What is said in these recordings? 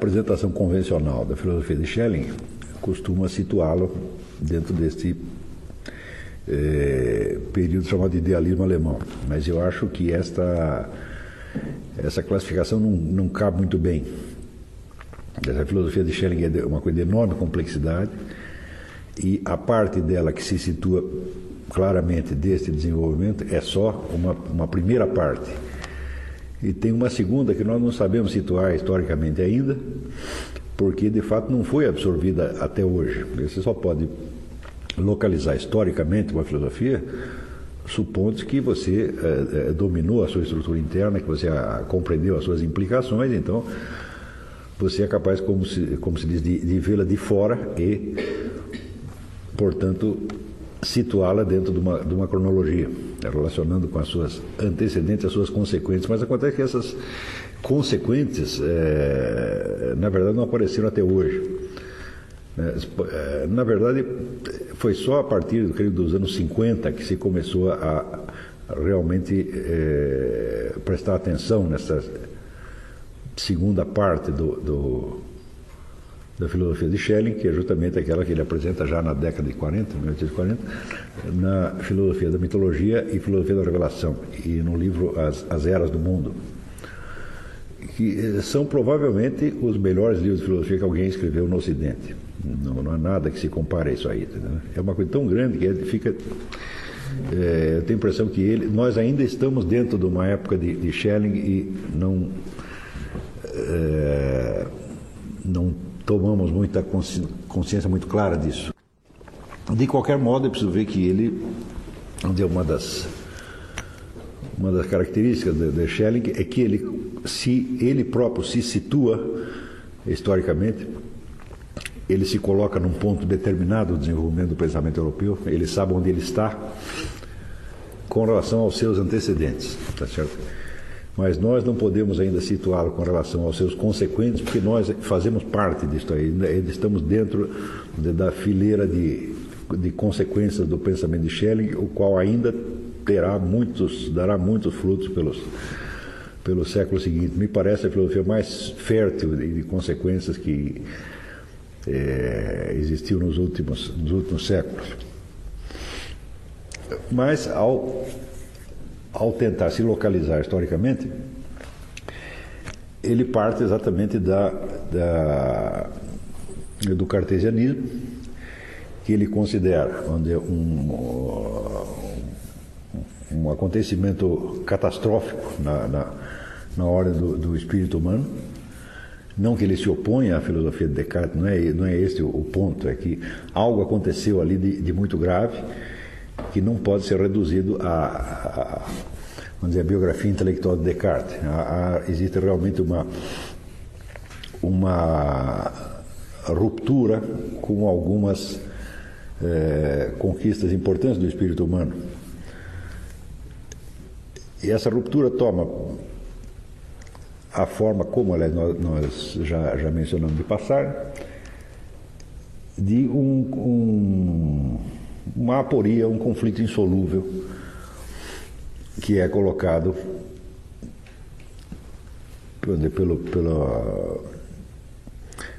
apresentação convencional da filosofia de Schelling costuma situá-lo dentro deste é, período chamado de idealismo alemão. Mas eu acho que esta, essa classificação não, não cabe muito bem. Essa filosofia de Schelling é uma coisa de enorme complexidade e a parte dela que se situa claramente deste desenvolvimento é só uma, uma primeira parte. E tem uma segunda que nós não sabemos situar historicamente ainda, porque de fato não foi absorvida até hoje. Você só pode localizar historicamente uma filosofia supondo que você é, dominou a sua estrutura interna, que você a, compreendeu as suas implicações, então você é capaz, como se, como se diz, de, de vê-la de fora e, portanto, situá-la dentro de uma, de uma cronologia, relacionando com as suas antecedentes, as suas consequências. Mas acontece que essas consequências, é, na verdade, não apareceram até hoje. É, na verdade, foi só a partir período dos anos 50 que se começou a, realmente é, prestar atenção nessa segunda parte do, do da filosofia de Schelling, que é justamente aquela que ele apresenta já na década de 40, 1840, na filosofia da mitologia e filosofia da revelação, e no livro As, As Eras do Mundo, que eh, são provavelmente os melhores livros de filosofia que alguém escreveu no Ocidente. Não, não há nada que se compare a isso aí. Entendeu? É uma coisa tão grande que fica. É, eu tenho a impressão que ele, nós ainda estamos dentro de uma época de, de Schelling e não. É, não tomamos muita consciência muito clara disso. De qualquer modo, é preciso ver que ele, onde uma das uma das características de, de Schelling é que ele se ele próprio se situa historicamente, ele se coloca num ponto determinado do desenvolvimento do pensamento europeu, ele sabe onde ele está com relação aos seus antecedentes, tá certo? Mas nós não podemos ainda situá-lo com relação aos seus consequentes, porque nós fazemos parte disso aí, estamos dentro da fileira de, de consequências do pensamento de Schelling, o qual ainda terá muitos, dará muitos frutos pelos, pelo século seguinte. Me parece a filosofia mais fértil de, de consequências que é, existiu nos últimos, nos últimos séculos. Mas ao ao tentar se localizar historicamente, ele parte exatamente da, da, do cartesianismo, que ele considera onde um, um acontecimento catastrófico na, na, na ordem do, do, espírito humano. Não que ele se oponha à filosofia de Descartes, não é, não é esse o, ponto, é que algo aconteceu ali de, de muito grave que não pode ser reduzido a, a, vamos dizer, a biografia intelectual de Descartes. A, a, existe realmente uma, uma ruptura com algumas é, conquistas importantes do espírito humano. E essa ruptura toma a forma, como aliás, nós já, já mencionamos de passar, de um, um uma aporia, um conflito insolúvel que é colocado pelo, pela,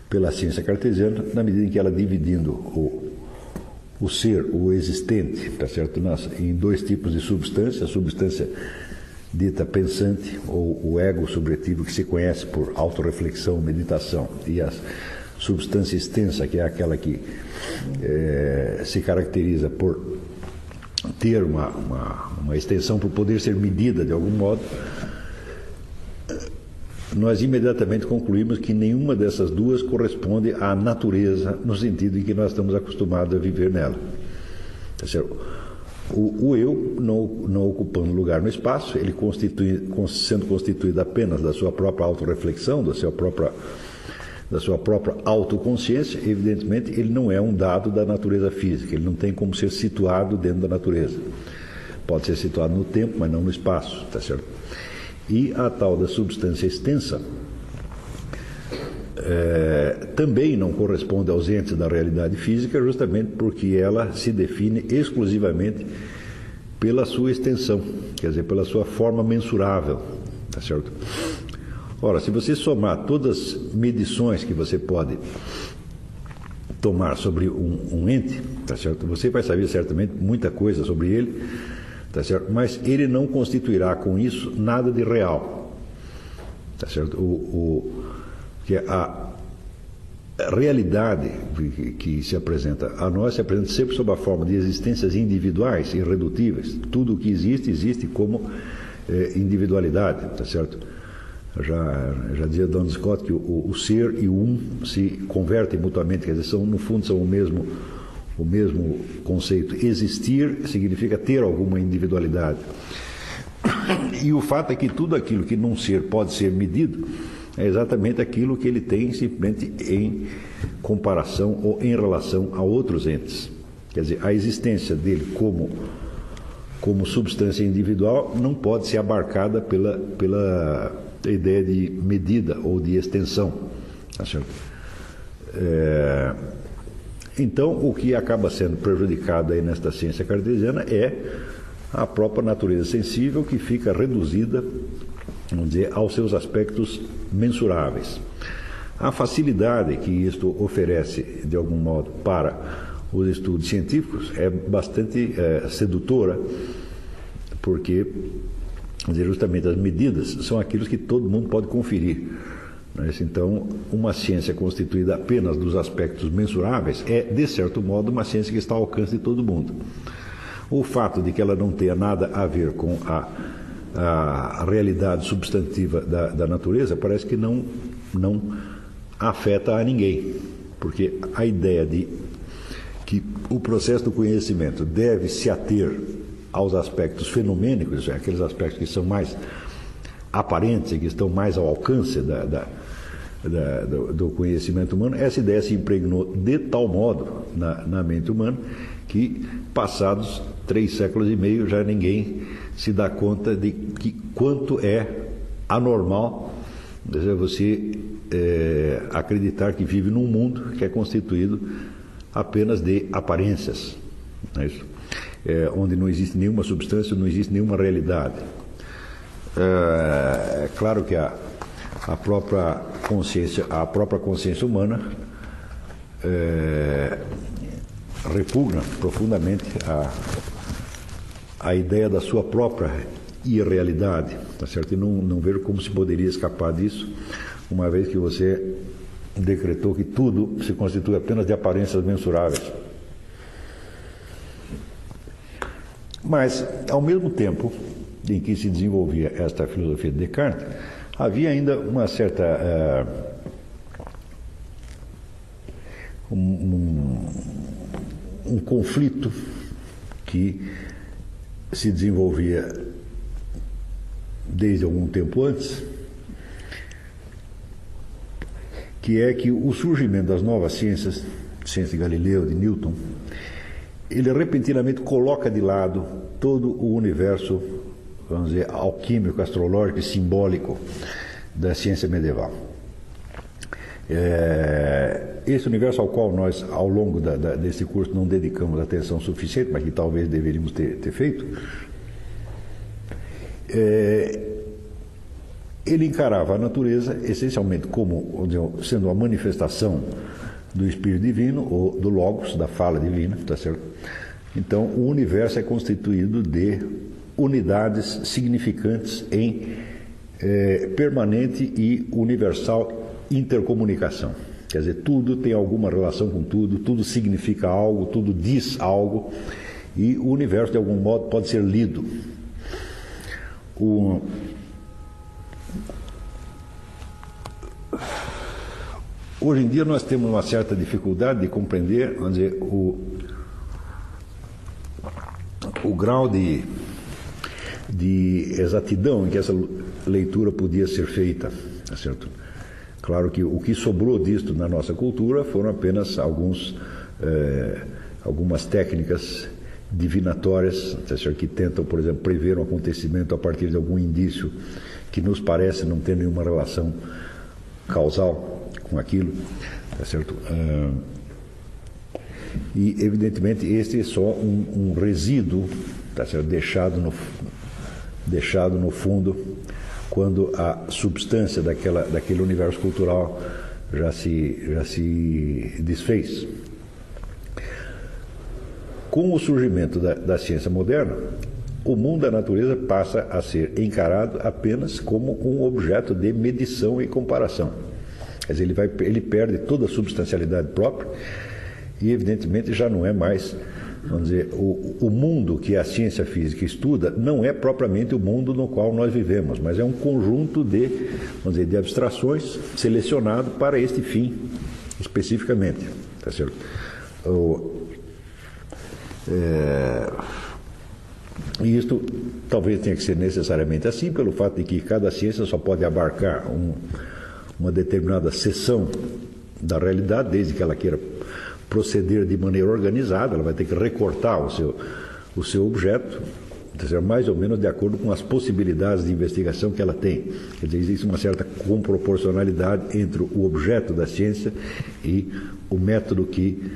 pela ciência cartesiana, na medida em que ela dividindo o, o ser, o existente, tá certo? Nas, em dois tipos de substância, a substância dita pensante, ou o ego subjetivo que se conhece por autorreflexão, meditação, e as substância extensa, que é aquela que é, se caracteriza por ter uma, uma, uma extensão para poder ser medida de algum modo, nós imediatamente concluímos que nenhuma dessas duas corresponde à natureza, no sentido em que nós estamos acostumados a viver nela. O, o, eu, não, não ocupando lugar no espaço, ele constitui, sendo constituído apenas da sua própria autorreflexão, da sua própria da sua própria autoconsciência, evidentemente ele não é um dado da natureza física, ele não tem como ser situado dentro da natureza. Pode ser situado no tempo, mas não no espaço, tá certo? E a tal da substância extensa é, também não corresponde aos entes da realidade física, justamente porque ela se define exclusivamente pela sua extensão, quer dizer, pela sua forma mensurável, tá certo? Ora, se você somar todas as medições que você pode tomar sobre um, um, ente, tá certo? Você vai saber certamente muita coisa sobre ele, tá certo? Mas ele não constituirá com isso nada de real, tá certo? O, o que a, realidade que, que, se apresenta a nós se apresenta sempre sob a forma de existências individuais, irredutíveis. Tudo o que existe existe como eh, individualidade, tá certo? Já, já dizia Don Scott que o, o, ser e o um se convertem mutuamente, quer dizer, são, no fundo são o mesmo, o mesmo conceito. Existir significa ter alguma individualidade. E o fato é que tudo aquilo que num ser pode ser medido é exatamente aquilo que ele tem simplesmente em comparação ou em relação a outros entes. Quer dizer, a existência dele como, como substância individual não pode ser abarcada pela, pela ideia de medida ou de extensão. Tá? É, então, o que acaba sendo prejudicado aí nesta ciência cartesiana é a própria natureza sensível que fica reduzida, vamos dizer, aos seus aspectos mensuráveis. A facilidade que isto oferece, de algum modo, para os estudos científicos é bastante é, sedutora, porque dizer, justamente as medidas são aquilo que todo mundo pode conferir. Né? Então, uma ciência constituída apenas dos aspectos mensuráveis é, de certo modo, uma ciência que está ao alcance de todo mundo. O fato de que ela não tenha nada a ver com a, a realidade substantiva da, da natureza parece que não, não afeta a ninguém, porque a ideia de que o processo do conhecimento deve se ater aos aspectos fenomênicos, é, aqueles aspectos que são mais aparentes, que estão mais ao alcance da, da, da, do, do, conhecimento humano, essa ideia se impregnou de tal modo na, na mente humana que, passados três séculos e meio, já ninguém se dá conta de que quanto é anormal dizer, você é, acreditar que vive num mundo que é constituído apenas de aparências. Não é isso? É, onde não existe nenhuma substância, não existe nenhuma realidade. É, é claro que a, a própria consciência, a própria consciência humana é, repugna profundamente a, a ideia da sua própria irrealidade, tá certo? E não, não como se poderia escapar disso, uma vez que você decretou que tudo se constitui apenas de aparências mensuráveis. Mas, ao mesmo tempo em que se desenvolvia esta filosofia de Descartes, havia ainda uma certa. Uh, um, um, conflito que se desenvolvia desde algum tempo antes, que é que o surgimento das novas ciências, ciência de Galileu, de Newton, ele repentinamente coloca de lado todo o universo, vamos dizer, alquímico, astrológico e simbólico da ciência medieval. É, esse universo ao qual nós, ao longo da, da, desse curso, não dedicamos atenção suficiente, mas que talvez deveríamos ter, ter feito, é, ele encarava a natureza essencialmente como sendo uma manifestação do Espírito Divino, ou do Logos, da fala divina, tá certo? Então, o universo é constituído de unidades significantes em eh, permanente e universal intercomunicação. Quer dizer, tudo tem alguma relação com tudo, tudo significa algo, tudo diz algo, e o universo, de algum modo, pode ser lido. O, Hoje em dia nós temos uma certa dificuldade de compreender, vamos dizer, o, o grau de, de exatidão em que essa leitura podia ser feita, tá certo? Claro que o que sobrou disto na nossa cultura foram apenas alguns, eh, algumas técnicas divinatórias, tá certo? que tentam, por exemplo, prever um acontecimento a partir de algum indício que nos parece não ter nenhuma relação causal com aquilo, tá certo? Ah, e evidentemente este é só um, um resíduo, tá certo? Deixado no deixado no fundo quando a substância daquela, daquele universo cultural já se, já se desfez. Com o surgimento da, da ciência moderna, o mundo da natureza passa a ser encarado apenas como um objeto de medição e comparação. Quer dizer, ele, vai, ele perde toda a substancialidade própria e, evidentemente, já não é mais, vamos dizer, o, o mundo que a ciência física estuda não é propriamente o mundo no qual nós vivemos, mas é um conjunto de, vamos dizer, de abstrações selecionado para este fim especificamente. Tá certo? O, é, e isto talvez tenha que ser necessariamente assim, pelo fato de que cada ciência só pode abarcar um, uma determinada seção da realidade, desde que ela queira proceder de maneira organizada, ela vai ter que recortar o seu, o seu objeto, mais ou menos de acordo com as possibilidades de investigação que ela tem. Quer dizer, existe uma certa comproporcionalidade entre o objeto da ciência e o método que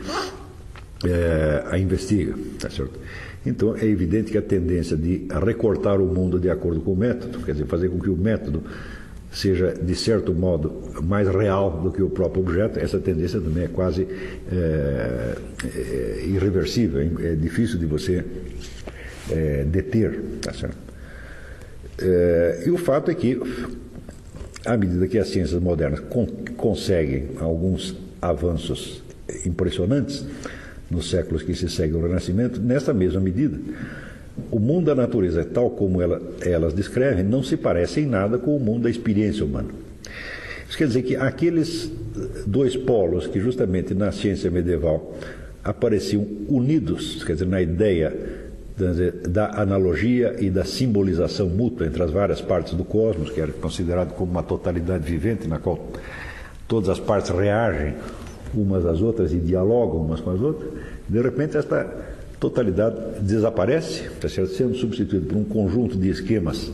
é, a investiga. Tá certo? Então, é evidente que a tendência de recortar o mundo de acordo com o método, quer dizer, fazer com que o método seja, de certo modo, mais real do que o próprio objeto, essa tendência também é quase é, é, irreversível, é difícil de você é, deter. Tá certo? E o fato é que, à medida que as ciências modernas con conseguem alguns avanços impressionantes, nos séculos que se seguem ao Renascimento, nessa mesma medida. O mundo da natureza, tal como ela, elas descrevem, não se parece em nada com o mundo da experiência humana. Isso quer dizer que aqueles dois polos que justamente na ciência medieval apareciam unidos, quer dizer, na ideia da analogia e da simbolização mútua entre as várias partes do cosmos, que era considerado como uma totalidade vivente na qual todas as partes reagem umas às outras e dialogam umas com as outras, de repente esta totalidade desaparece, está sendo substituída por um conjunto de esquemas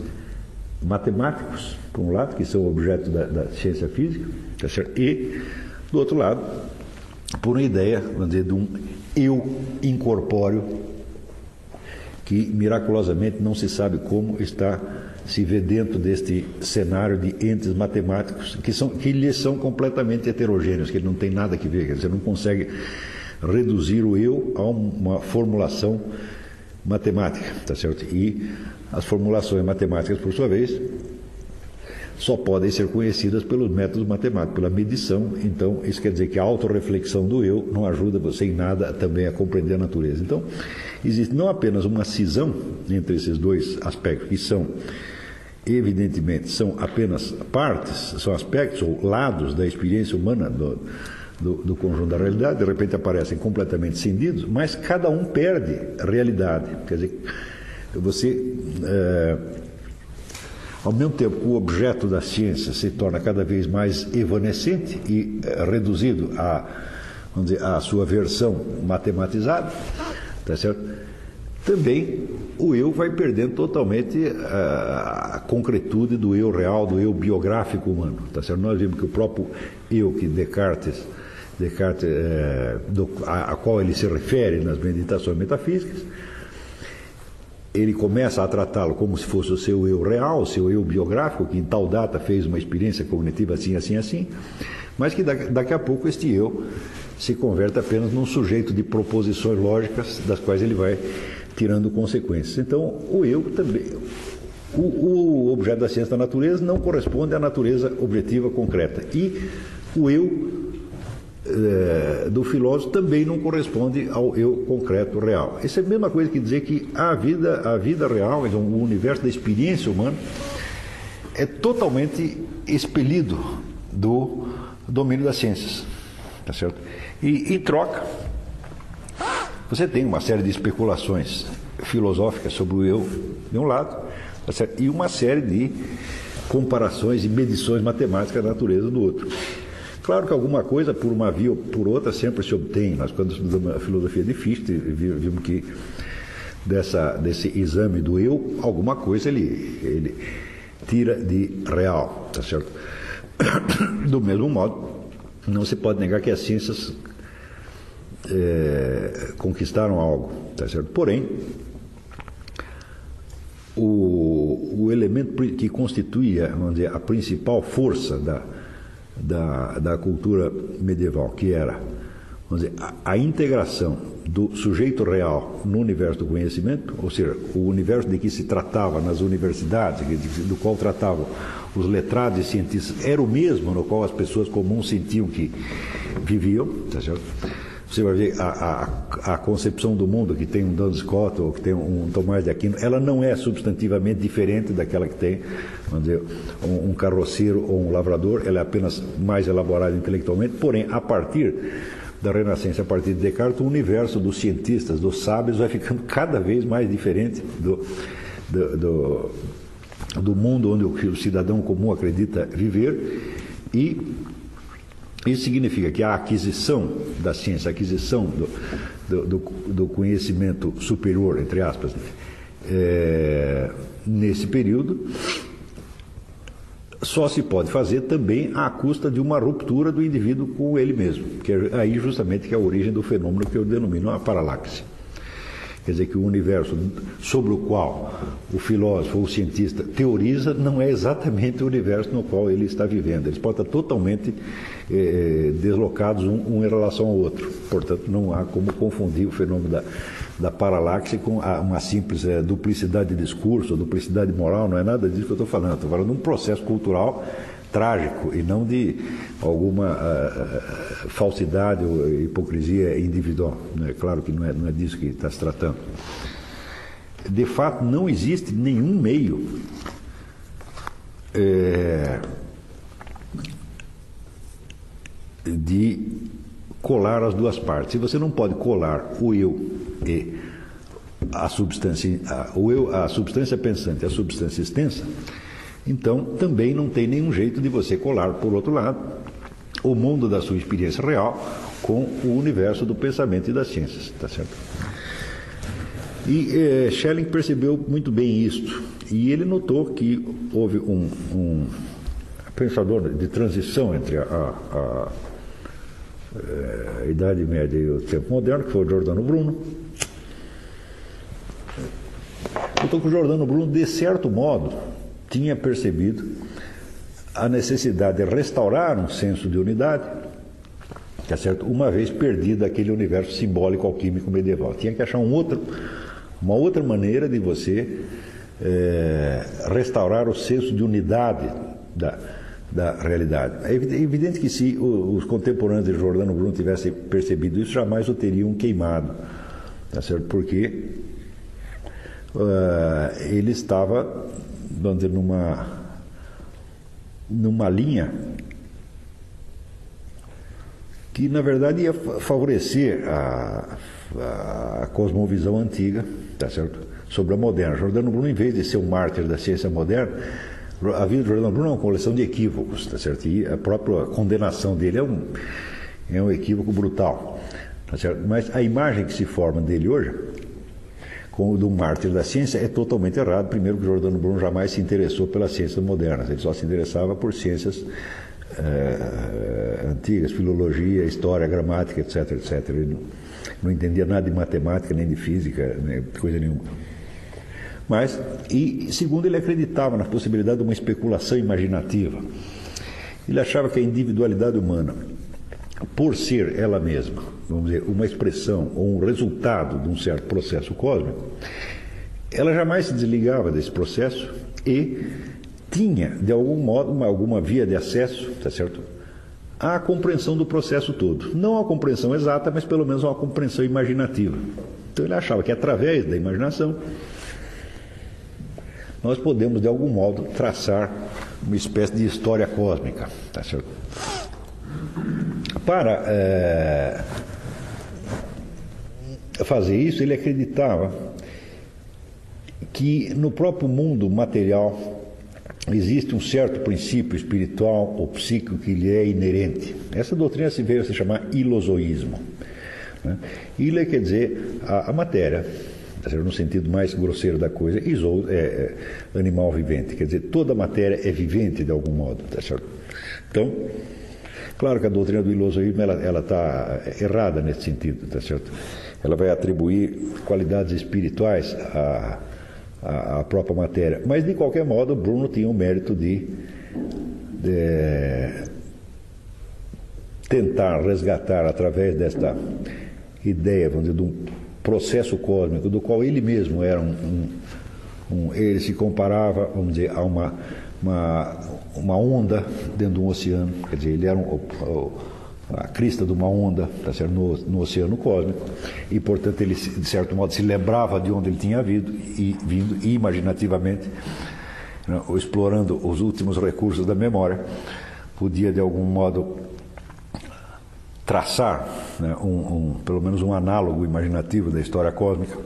matemáticos, por um lado, que são objeto da, da ciência física, tá certo? e, do outro lado, por uma ideia, vamos dizer, de um eu incorpóreo que miraculosamente não se sabe como está se vê dentro deste cenário de entes matemáticos que, são, que lhes são completamente heterogêneos, que ele não tem nada que ver, você não consegue reduzir o eu a uma formulação matemática, tá certo? E as formulações matemáticas, por sua vez, só podem ser conhecidas pelos métodos matemáticos, pela medição. Então, isso quer dizer que a autorreflexão do eu não ajuda você em nada também a compreender a natureza. Então, existe não apenas uma cisão entre esses dois aspectos, que são, evidentemente, são apenas partes, são aspectos ou lados da experiência humana do, do, do conjunto da realidade, de repente aparecem completamente cindidos, mas cada um perde realidade. Quer dizer, você. É, ao mesmo tempo que o objeto da ciência se torna cada vez mais evanescente e é, reduzido a, vamos dizer, a sua versão matematizada, tá certo? Também o eu vai perdendo totalmente a, a concretude do eu real, do eu biográfico humano, tá certo? Nós vimos que o próprio eu que Descartes Descartes, é, do, a, a, qual ele se refere nas meditações metafísicas, ele começa a tratá-lo como se fosse o seu eu real, o seu eu biográfico, que em tal data fez uma experiência cognitiva assim, assim, assim, mas que daqui, a pouco este eu se converte apenas num sujeito de proposições lógicas das quais ele vai tirando consequências. Então, o eu também. O, o objeto da ciência da natureza não corresponde à natureza objetiva concreta. E o eu é, do filósofo também não corresponde ao eu concreto real. Isso é a mesma coisa que dizer que a vida, a vida real, então, o universo da experiência humana, é totalmente expelido do domínio das ciências. Tá certo? E, em troca, você tem uma série de especulações filosóficas sobre o eu, de um lado, tá e uma série de comparações e medições matemáticas da natureza do outro. Claro que alguma coisa, por uma via ou por outra, sempre se obtém. Nós, quando estudamos a filosofia de Fichte, vimos que dessa, desse exame do eu, alguma coisa ele, ele tira de real, tá certo? Do mesmo modo, não se pode negar que as ciências é, conquistaram algo, tá certo? Porém, o, o, elemento que constituía, vamos dizer, a principal força da, da, da cultura medieval, que era vamos dizer, a, a, integração do sujeito real no universo do conhecimento, ou seja, o universo de que se tratava nas universidades, do qual tratavam os letrados e cientistas, era o mesmo no qual as pessoas comuns sentiam que viviam, tá certo? Você vai ver a, a, a, concepção do mundo que tem um Duns Scott ou que tem um Tomás de Aquino, ela não é substantivamente diferente daquela que tem, vamos dizer, um, um carroceiro ou um lavrador, ela é apenas mais elaborada intelectualmente, porém, a partir da Renascença, a partir de Descartes, o universo dos cientistas, dos sábios, vai ficando cada vez mais diferente do, do, do, do mundo onde o cidadão comum acredita viver e isso significa que a aquisição da ciência, a aquisição do, do, do conhecimento superior, entre aspas, é, nesse período, só se pode fazer também à custa de uma ruptura do indivíduo com ele mesmo, que é aí justamente que é a origem do fenômeno que eu denomino a paralaxe. Quer dizer que o universo sobre o qual o filósofo ou o cientista teoriza não é exatamente o universo no qual ele está vivendo. Eles podem estar totalmente eh, deslocados um, um, em relação ao outro. Portanto, não há como confundir o fenômeno da, da paralaxe com uma simples eh, duplicidade de discurso, duplicidade moral. Não é nada disso que eu estou falando. Estou falando de um processo cultural trágico e não de alguma uh, falsidade ou hipocrisia individual. É claro que não é, não é disso que está se tratando. De fato, não existe nenhum meio é, de colar as duas partes. Se você não pode colar o eu e a substância, o eu, a substância pensante a substância extensa, então, também não tem nenhum jeito de você colar, por outro lado, o mundo da sua experiência real com o universo do pensamento e das ciências, tá certo? E eh, Schelling percebeu muito bem isto, e ele notou que houve um, um pensador de transição entre a, a, a, eh, a Idade Média e o tempo moderno, que foi o Giordano Bruno. Notou que o Giordano Bruno, de certo modo, tinha percebido a necessidade de restaurar um senso de unidade, tá certo? uma vez perdido aquele universo simbólico alquímico medieval. Tinha que achar um outro, uma outra maneira de você é, restaurar o senso de unidade da, da realidade. É evidente que se os contemporâneos de Jordano Bruno tivessem percebido isso, jamais o teriam queimado, tá certo? porque uh, ele estava vamos dizer, numa, numa linha que, na verdade, ia favorecer a, a cosmovisão antiga, tá certo? sobre a moderna. Jordano Bruno, em vez de ser um mártir da ciência moderna, a vida de Jordano Bruno é uma coleção de equívocos, tá certo? E a própria condenação dele é um, é um equívoco brutal, tá certo? Mas a imagem que se forma dele hoje com o do mártir da ciência é totalmente errado. Primeiro, que Jordano Bruno jamais se interessou pelas ciências modernas, ele só se interessava por ciências é, antigas, filologia, história, gramática, etc, etc. Ele não, não entendia nada de matemática, nem de física, nem coisa nenhuma. Mas, e segundo, ele acreditava na possibilidade de uma especulação imaginativa. Ele achava que a individualidade humana, por ser ela mesma, vamos dizer, uma expressão ou um resultado de um certo processo cósmico, ela jamais se desligava desse processo e tinha, de algum modo, uma, alguma via de acesso, tá certo? À compreensão do processo todo. Não a compreensão exata, mas pelo menos uma compreensão imaginativa. Então ele achava que através da imaginação nós podemos, de algum modo, traçar uma espécie de história cósmica, tá certo? Para é, fazer isso, ele acreditava que no próprio mundo material existe um certo princípio espiritual ou psíquico que lhe é inerente. Essa doutrina se veio a se chamar ilozoísmo. Né? Ile quer dizer a, a matéria, tá no sentido mais grosseiro da coisa, iso é, é, animal vivente, quer dizer, toda matéria é vivente de algum modo. Tá? Então, claro que a doutrina do ilozoísmo ela está errada nesse sentido, tá certo? ela vai atribuir qualidades espirituais a, a, a, própria matéria. Mas, de qualquer modo, Bruno tinha o mérito de, de tentar resgatar, através desta ideia, vamos dizer, de um processo cósmico, do qual ele mesmo era um, um, um ele se comparava, vamos dizer, a uma, uma, uma onda dentro de um oceano, quer dizer, ele era um, a crista de uma onda tá certo? No, no, oceano cósmico e portanto ele de certo modo se lembrava de onde ele tinha vindo e vindo imaginativamente né, explorando os últimos recursos da memória podia de algum modo traçar né, um, um, pelo menos um análogo imaginativo da história cósmica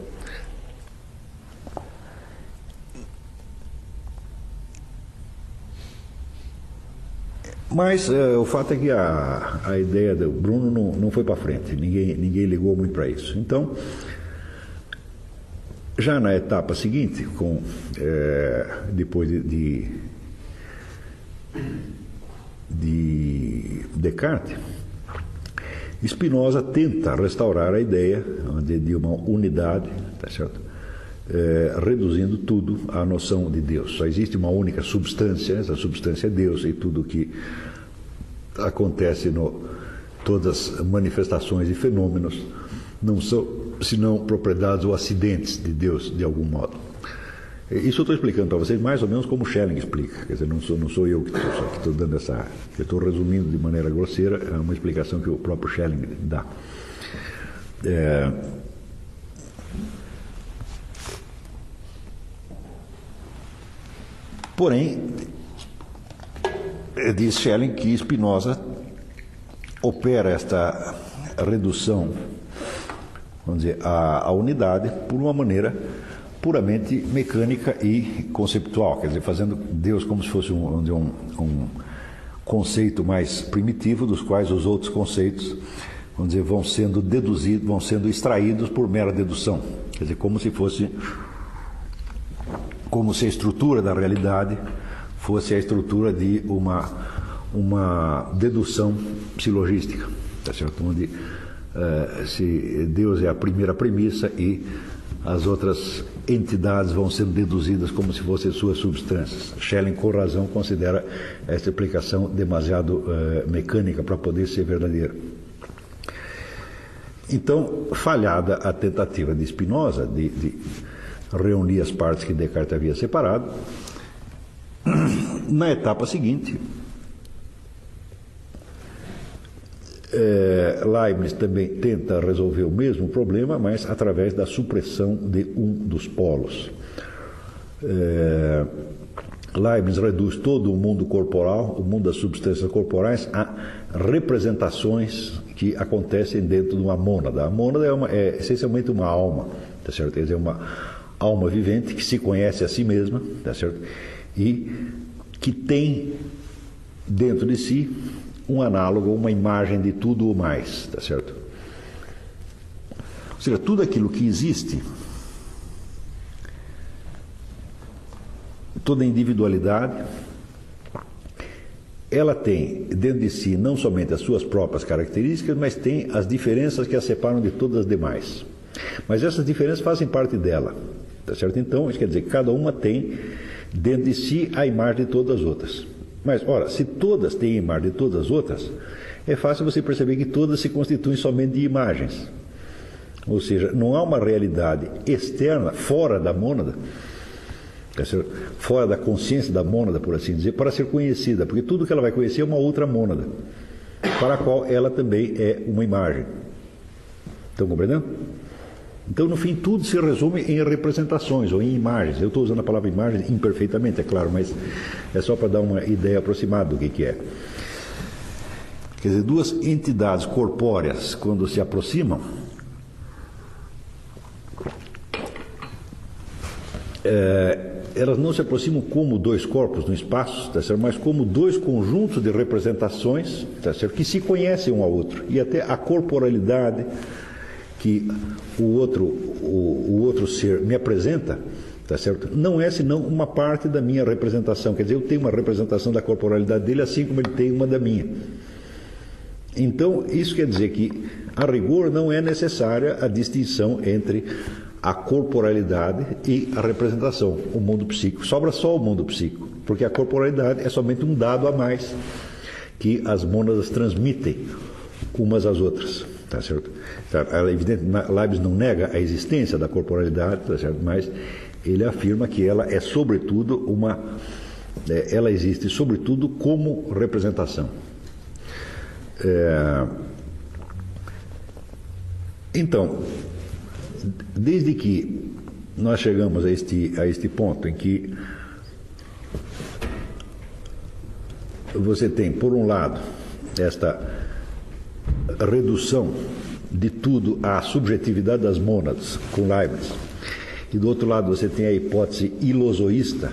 Mas uh, o fato é que a, a ideia do Bruno não, não foi para frente, ninguém, ninguém ligou muito para isso. Então, já na etapa seguinte, com, é, depois de, de, de Descartes, Spinoza tenta restaurar a ideia de uma unidade, tá certo? É, reduzindo tudo à noção de Deus. Só existe uma única substância, essa substância é Deus, e tudo que acontece no todas as manifestações e fenômenos não são senão propriedades ou acidentes de Deus de algum modo. Isso eu estou explicando para vocês mais ou menos como Schelling explica. Quer dizer, não sou, não sou eu que estou dando essa. Eu estou resumindo de maneira grosseira, é uma explicação que o próprio Schelling dá. É, porém, é, diz Schelling que Spinoza opera esta redução, vamos dizer, à, à unidade por uma maneira puramente mecânica e conceptual, quer dizer, fazendo Deus como se fosse um, um, um conceito mais primitivo, dos quais os outros conceitos, vamos dizer, vão sendo deduzidos, vão sendo extraídos por mera dedução, quer dizer, como se fosse, como se a estrutura da realidade fosse a estrutura de uma, uma dedução silogística, tá certo? onde uh, se Deus é a primeira premissa e as outras entidades vão sendo deduzidas como se fossem suas substâncias. Schelling, com razão, considera essa explicação demasiado uh, mecânica para poder ser verdadeira. Então, falhada a tentativa de Spinoza de, de reunir as partes que Descartes havia separado, na etapa seguinte, é, Leibniz também tenta resolver o mesmo problema, mas através da supressão de um dos polos. É, Leibniz reduz todo o mundo corporal, o mundo das substâncias corporais, a representações que acontecem dentro de uma mônada. A mônada é, uma, é essencialmente uma alma, tá certo? É uma alma vivente que se conhece a si mesma, tá certo? e que tem dentro de si um análogo, uma imagem de tudo o mais, tá certo? Ou seja, tudo aquilo que existe, toda individualidade, ela tem dentro de si não somente as suas próprias características, mas tem as diferenças que a separam de todas as demais. Mas essas diferenças fazem parte dela, tá certo? Então, isso quer dizer que cada uma tem dentro de si a imagem de todas as outras. Mas, ora, se todas têm a imagem de todas as outras, é fácil você perceber que todas se constituem somente de imagens. Ou seja, não há uma realidade externa, fora da mônada, fora da consciência da mônada, por assim dizer, para ser conhecida, porque tudo que ela vai conhecer é uma outra mônada, para a qual ela também é uma imagem. Estão compreendendo? Então, no fim, tudo se resume em representações ou em imagens. Eu estou usando a palavra imagem imperfeitamente, é claro, mas é só para dar uma ideia aproximada do que, que é. Quer dizer, duas entidades corpóreas, quando se aproximam, é, elas não se aproximam como dois corpos no espaço, tá certo? mas como dois conjuntos de representações tá certo? que se conhecem um ao outro. E até a corporalidade que o outro, o, o outro ser me apresenta, tá certo? Não é senão uma parte da minha representação. Quer dizer, eu tenho uma representação da corporalidade dele, assim como ele tem uma da minha. Então, isso quer dizer que, a rigor, não é necessária a distinção entre a corporalidade e a representação, o mundo psíquico. Sobra só o mundo psíquico, porque a corporalidade é somente um dado a mais que as mônadas transmitem umas às outras. Tá certo? Tá, é evidente, Leibniz não nega a existência da corporalidade, tá certo? mas ele afirma que ela é sobretudo uma é, ela existe sobretudo como representação. É, então, desde que nós chegamos a este, a este ponto em que você tem, por um lado, esta redução de tudo à subjetividade das mônadas, com Leibniz, e do outro lado você tem a hipótese ilosoísta,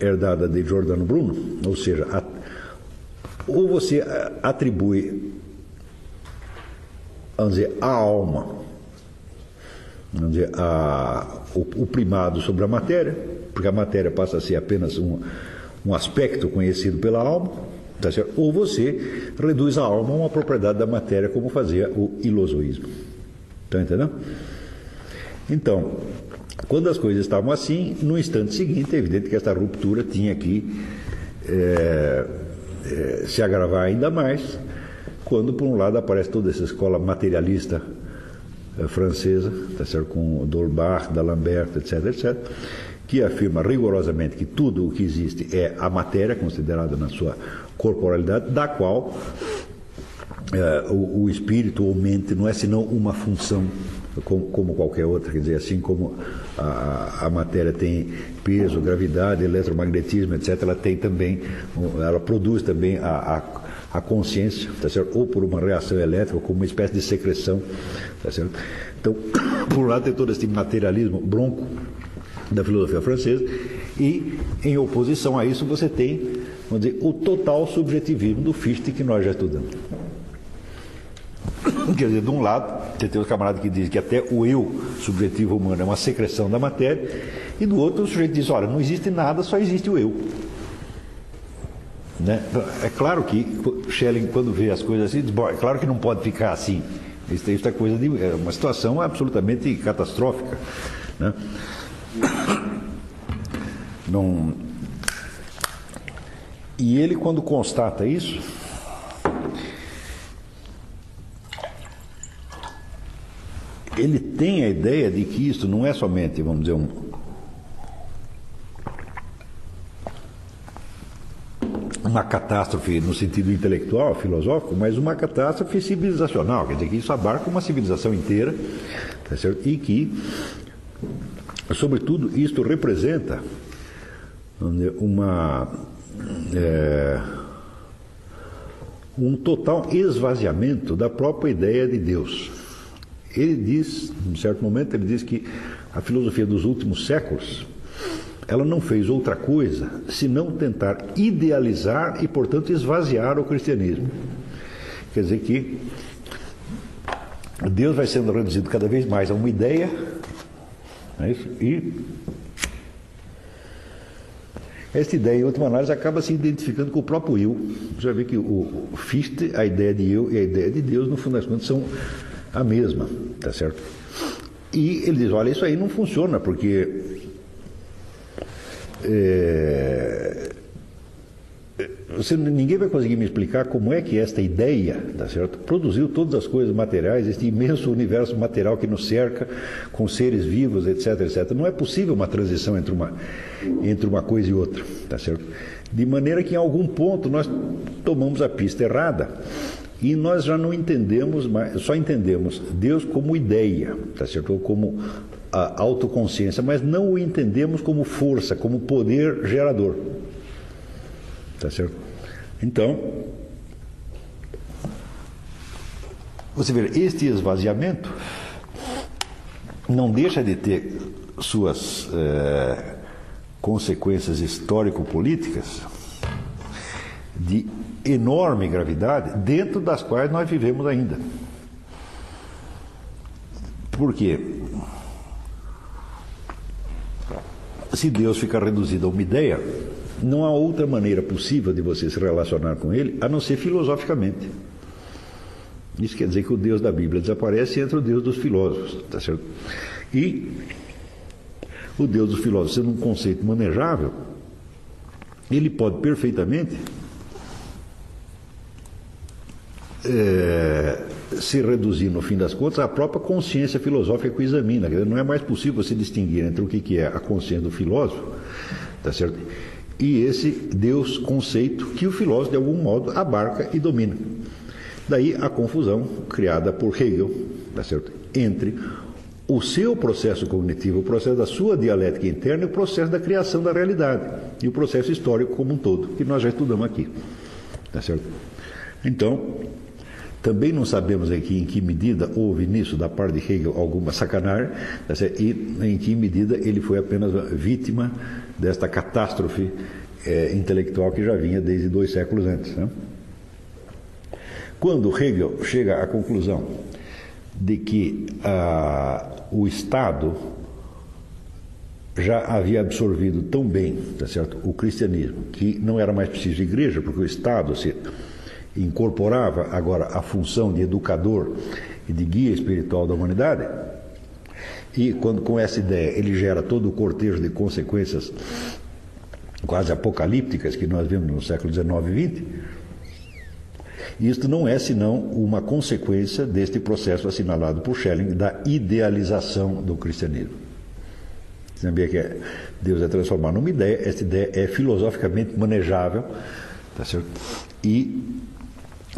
herdada de Giordano Bruno, ou seja, a, ou você atribui, vamos dizer, a alma, vamos dizer, a, o, o, primado sobre a matéria, porque a matéria passa a ser apenas um, um aspecto conhecido pela alma, tá ou você reduz a alma a uma propriedade da matéria, como fazia o ilosoísmo. Está entendendo? Então, quando as coisas estavam assim, no instante seguinte, é evidente que esta ruptura tinha que é, é, se agravar ainda mais, quando, por um lado, aparece toda essa escola materialista é, francesa, tá certo? com Dolbach, D'Alembert, etc., etc., que afirma rigorosamente que tudo o que existe é a matéria, considerada na sua corporalidade, da qual é, o, o espírito ou mente não é senão uma função como, como, qualquer outra, quer dizer, assim como a, a, matéria tem peso, gravidade, eletromagnetismo, etc., ela tem também, ela produz também a, a, a consciência, tá certo? ou por uma reação elétrica, como uma espécie de secreção. Tá certo? Então, por um lado tem todo esse materialismo bronco da filosofia francesa, e em oposição a isso você tem, vamos dizer, o total subjetivismo do Fichte que nós já estudamos. Quer dizer, de um lado, você tem os camaradas que dizem que até o eu subjetivo humano é uma secreção da matéria, e do outro o sujeito diz, olha, não existe nada, só existe o eu. Né? É claro que Schelling, quando vê as coisas assim, diz, bom, é claro que não pode ficar assim. Isso, isso é coisa de é uma situação absolutamente catastrófica. Né? Não... E ele, quando constata isso, ele tem a ideia de que isso não é somente, vamos dizer, um, uma catástrofe no sentido intelectual, filosófico, mas uma catástrofe civilizacional, quer dizer que isso abarca uma civilização inteira, tá e que, sobretudo, isto representa dizer, uma é, um total esvaziamento da própria ideia de Deus. Ele diz, em certo momento, ele diz que a filosofia dos últimos séculos ela não fez outra coisa senão tentar idealizar e, portanto, esvaziar o cristianismo. Quer dizer que Deus vai sendo reduzido cada vez mais a uma ideia, é isso? e esta ideia, em última análise, acaba se identificando com o próprio eu. Você ver que o Fichte, a ideia de eu e a ideia de Deus, no fundo das contas, são a mesma, tá certo? E ele diz, olha, isso aí não funciona, porque é, você, ninguém vai conseguir me explicar como é que esta ideia, tá certo, produziu todas as coisas materiais, este imenso universo material que nos cerca, com seres vivos, etc, etc. Não é possível uma transição entre uma, entre uma coisa e outra, tá certo? De maneira que em algum ponto nós tomamos a pista errada. E nós já não entendemos só entendemos Deus como ideia, tá certo? Como a autoconsciência, mas não o entendemos como força, como poder gerador. Tá certo? Então, você vê, este esvaziamento não deixa de ter suas é, consequências histórico-políticas de enorme gravidade, dentro das quais nós vivemos ainda. Por quê? Se Deus ficar reduzido a uma ideia, não há outra maneira possível de você se relacionar com Ele a não ser filosoficamente. Isso quer dizer que o Deus da Bíblia desaparece e entra o Deus dos filósofos, tá certo? E o Deus dos filósofos, sendo um conceito manejável, ele pode perfeitamente é, se reduzir, no fim das contas, à própria consciência filosófica que o examina. Não é mais possível se distinguir entre o que é a consciência do filósofo, tá certo? E esse Deus conceito que o filósofo, de algum modo, abarca e domina. Daí a confusão criada por Hegel, tá certo? entre o seu processo cognitivo, o processo da sua dialética interna e o processo da criação da realidade e o processo histórico como um todo, que nós já estudamos aqui. Tá certo? Então, também não sabemos aqui em que medida houve nisso, da parte de Hegel, alguma sacanagem, tá e em que medida ele foi apenas vítima desta catástrofe é, intelectual que já vinha desde dois séculos antes. Né? Quando Hegel chega à conclusão de que ah, o Estado já havia absorvido tão bem tá certo, o cristianismo que não era mais preciso igreja, porque o Estado se incorporava agora a função de educador e de guia espiritual da humanidade. E quando com essa ideia ele gera todo o cortejo de consequências quase apocalípticas que nós vemos no século XIX e XX, isto não é senão uma consequência deste processo assinalado por Schelling da idealização do cristianismo. Sabia que Deus é transformado numa ideia, esta ideia é filosoficamente manejável, tá certo? E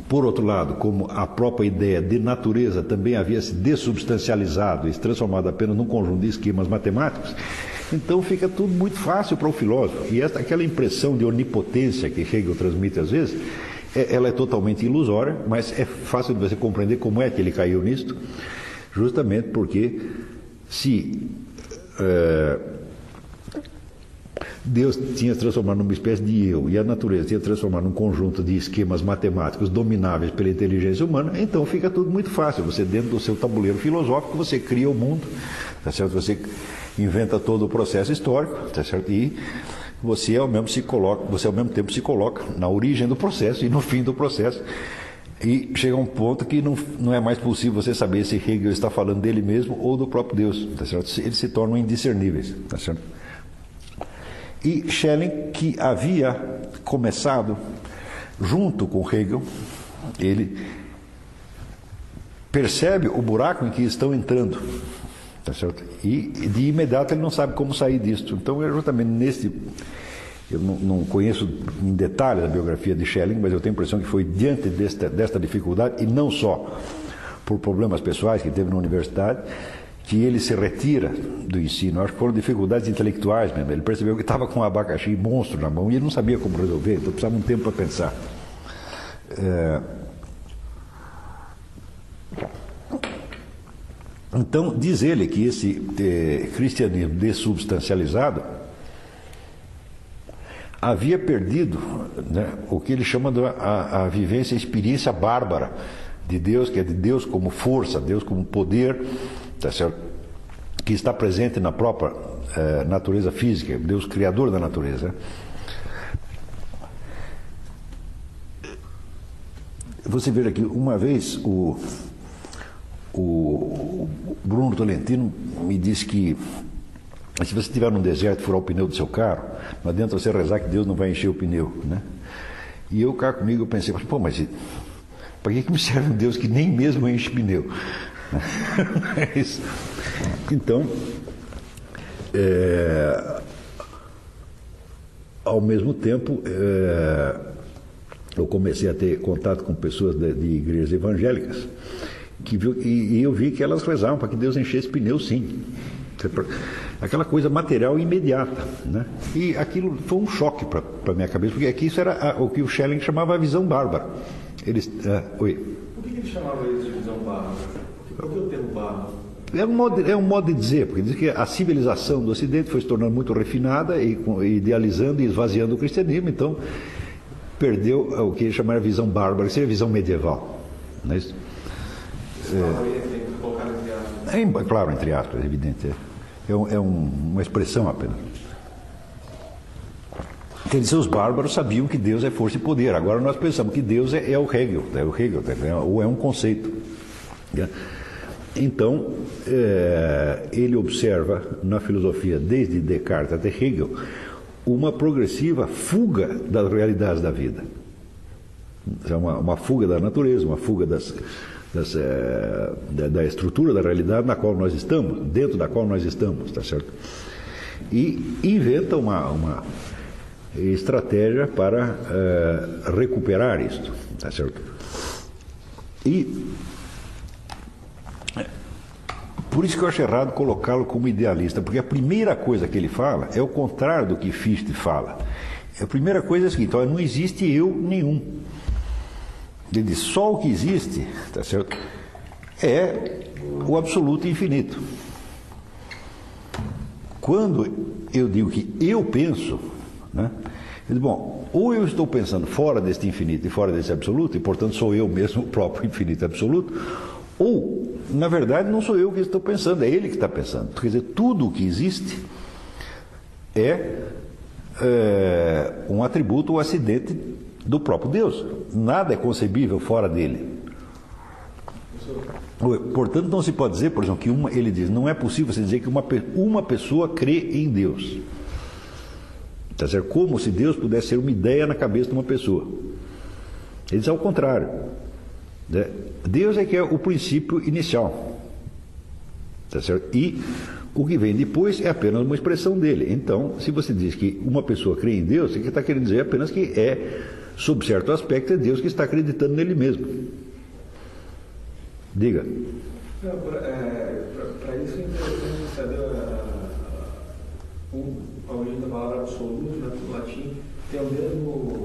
por outro lado, como a própria ideia de natureza também havia se dessubstancializado e se transformado apenas num conjunto de esquemas matemáticos, então fica tudo muito fácil para o filósofo. E esta, aquela impressão de onipotência que Hegel transmite às vezes, é, ela é totalmente ilusória, mas é fácil de você compreender como é que ele caiu nisto, justamente porque se é, Deus tinha transformado numa espécie de eu e a natureza tinha transformado num conjunto de esquemas matemáticos domináveis pela inteligência humana, então fica tudo muito fácil. Você, dentro do seu tabuleiro filosófico, você cria o mundo, tá certo? você inventa todo o processo histórico, tá certo? e você ao mesmo se coloca, você ao mesmo tempo se coloca na origem do processo e no fim do processo. E chega um ponto que não, não é mais possível você saber se Hegel está falando dele mesmo ou do próprio Deus, tá certo? Eles se tornam indiscerníveis, tá certo? E Schelling, que havia começado junto com Hegel, ele percebe o buraco em que estão entrando, Tá certo? E de imediato ele não sabe como sair disso. Então, é justamente nesse. Eu não, não, conheço em detalhes a biografia de Schelling, mas eu tenho a impressão que foi diante desta, desta dificuldade, e não só por problemas pessoais que teve na universidade, que ele se retira do ensino. Acho que foram dificuldades intelectuais mesmo. Ele percebeu que estava com um abacaxi monstro na mão e ele não sabia como resolver, então precisava um tempo para pensar. É... Então, diz ele que esse eh, cristianismo dessubstancializado havia perdido né, o que ele chama de a, a vivência, a experiência bárbara de Deus, que é de Deus como força, Deus como poder, tá certo? que está presente na própria eh, natureza física, Deus criador da natureza. Você veja que uma vez o o Bruno Tolentino me disse que se você estiver num deserto e furar o pneu do seu carro, não adianta você rezar que Deus não vai encher o pneu, né? E eu cá comigo eu pensei, pô, mas para que, que me serve um Deus que nem mesmo enche pneu? É isso. Então, é, ao mesmo tempo, é, eu comecei a ter contato com pessoas de, de igrejas evangélicas que viu, e, e eu vi que elas rezavam para que Deus enchesse pneu sim. Aquela coisa material imediata. Né? E aquilo foi um choque para a minha cabeça, porque aqui isso era a, o que o Schelling chamava a visão bárbara. Eles, uh, oi. Por que ele chamava isso de? Por que o termo bárbaro? É um, modo, é um modo de dizer, porque diz que a civilização do Ocidente foi se tornando muito refinada e, idealizando e esvaziando o cristianismo, então perdeu o que de visão bárbara, que seria a visão medieval. Não é isso? É, é, claro, entre aspas, é evidente. É, é, um, é um, uma expressão apenas. Quer dizer, os bárbaros sabiam que Deus é força e poder. Agora nós pensamos que Deus é, é o Hegel, é o Hegel, ou é um conceito. Então, é, ele observa na filosofia, desde Descartes até Hegel, uma progressiva fuga das realidades da vida. É uma, uma fuga da natureza, uma fuga das, das, é, da, da, estrutura da realidade na qual nós estamos, dentro da qual nós estamos, tá certo? E inventa uma, uma estratégia para é, recuperar isto, tá certo? E por isso que eu acho errado colocá-lo como idealista, porque a primeira coisa que ele fala é o contrário do que Fichte fala. A primeira coisa é a seguinte: não existe eu nenhum. Ele diz: só o que existe, tá certo? É o absoluto infinito. Quando eu digo que eu penso, né? Ele diz, bom, ou eu estou pensando fora deste infinito e fora desse absoluto, e portanto sou eu mesmo o próprio infinito absoluto, ou, na verdade, não sou eu que estou pensando, é ele que está pensando. Quer dizer, tudo o que existe é, é um atributo ou um acidente do próprio Deus. Nada é concebível fora dele. Portanto, não se pode dizer, por exemplo, que uma, ele diz, não é possível você dizer que uma, uma pessoa crê em Deus. Tá certo? Como se Deus pudesse ser uma ideia na cabeça de uma pessoa. Ele diz ao contrário. Né? Deus é que é o princípio inicial. Tá certo? E o que vem depois é apenas uma expressão dele. Então, se você diz que uma pessoa crê em Deus, você está querendo dizer apenas que é, sob certo aspecto, é Deus que está acreditando nele mesmo. Diga. Para é, isso é interessante saber a, a, a origem da palavra absoluto, né, no latim tem o mesmo.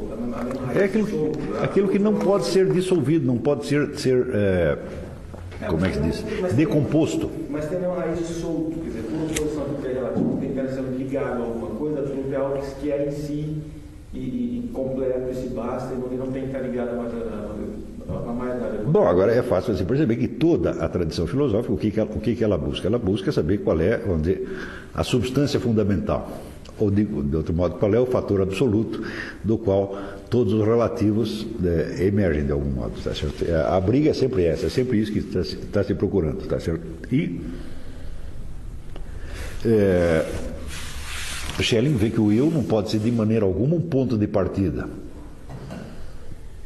É aquilo que, aquilo que não pode ser dissolvido, não pode ser, ser é, como é que se diz? Decomposto. Mas tem uma raiz solto, quer dizer, por oposição que é relativo, tem que ser ligado a alguma coisa, absoluto é algo que é em si e, e, completo e se basta, e não tem que estar ligado mais a, a, a mais nada. Bom, agora é fácil você perceber que toda a tradição filosófica, o que, que, ela, o que, que ela busca? Ela busca saber qual é, vamos dizer, a substância fundamental. Ou de, outro modo, qual é o fator absoluto do qual todos os relativos é, emergem de algum modo, tá certo? É, a briga é sempre essa, é sempre isso que está tá se procurando, tá certo? E é, Schelling vê que o eu não pode ser de maneira alguma um ponto de partida.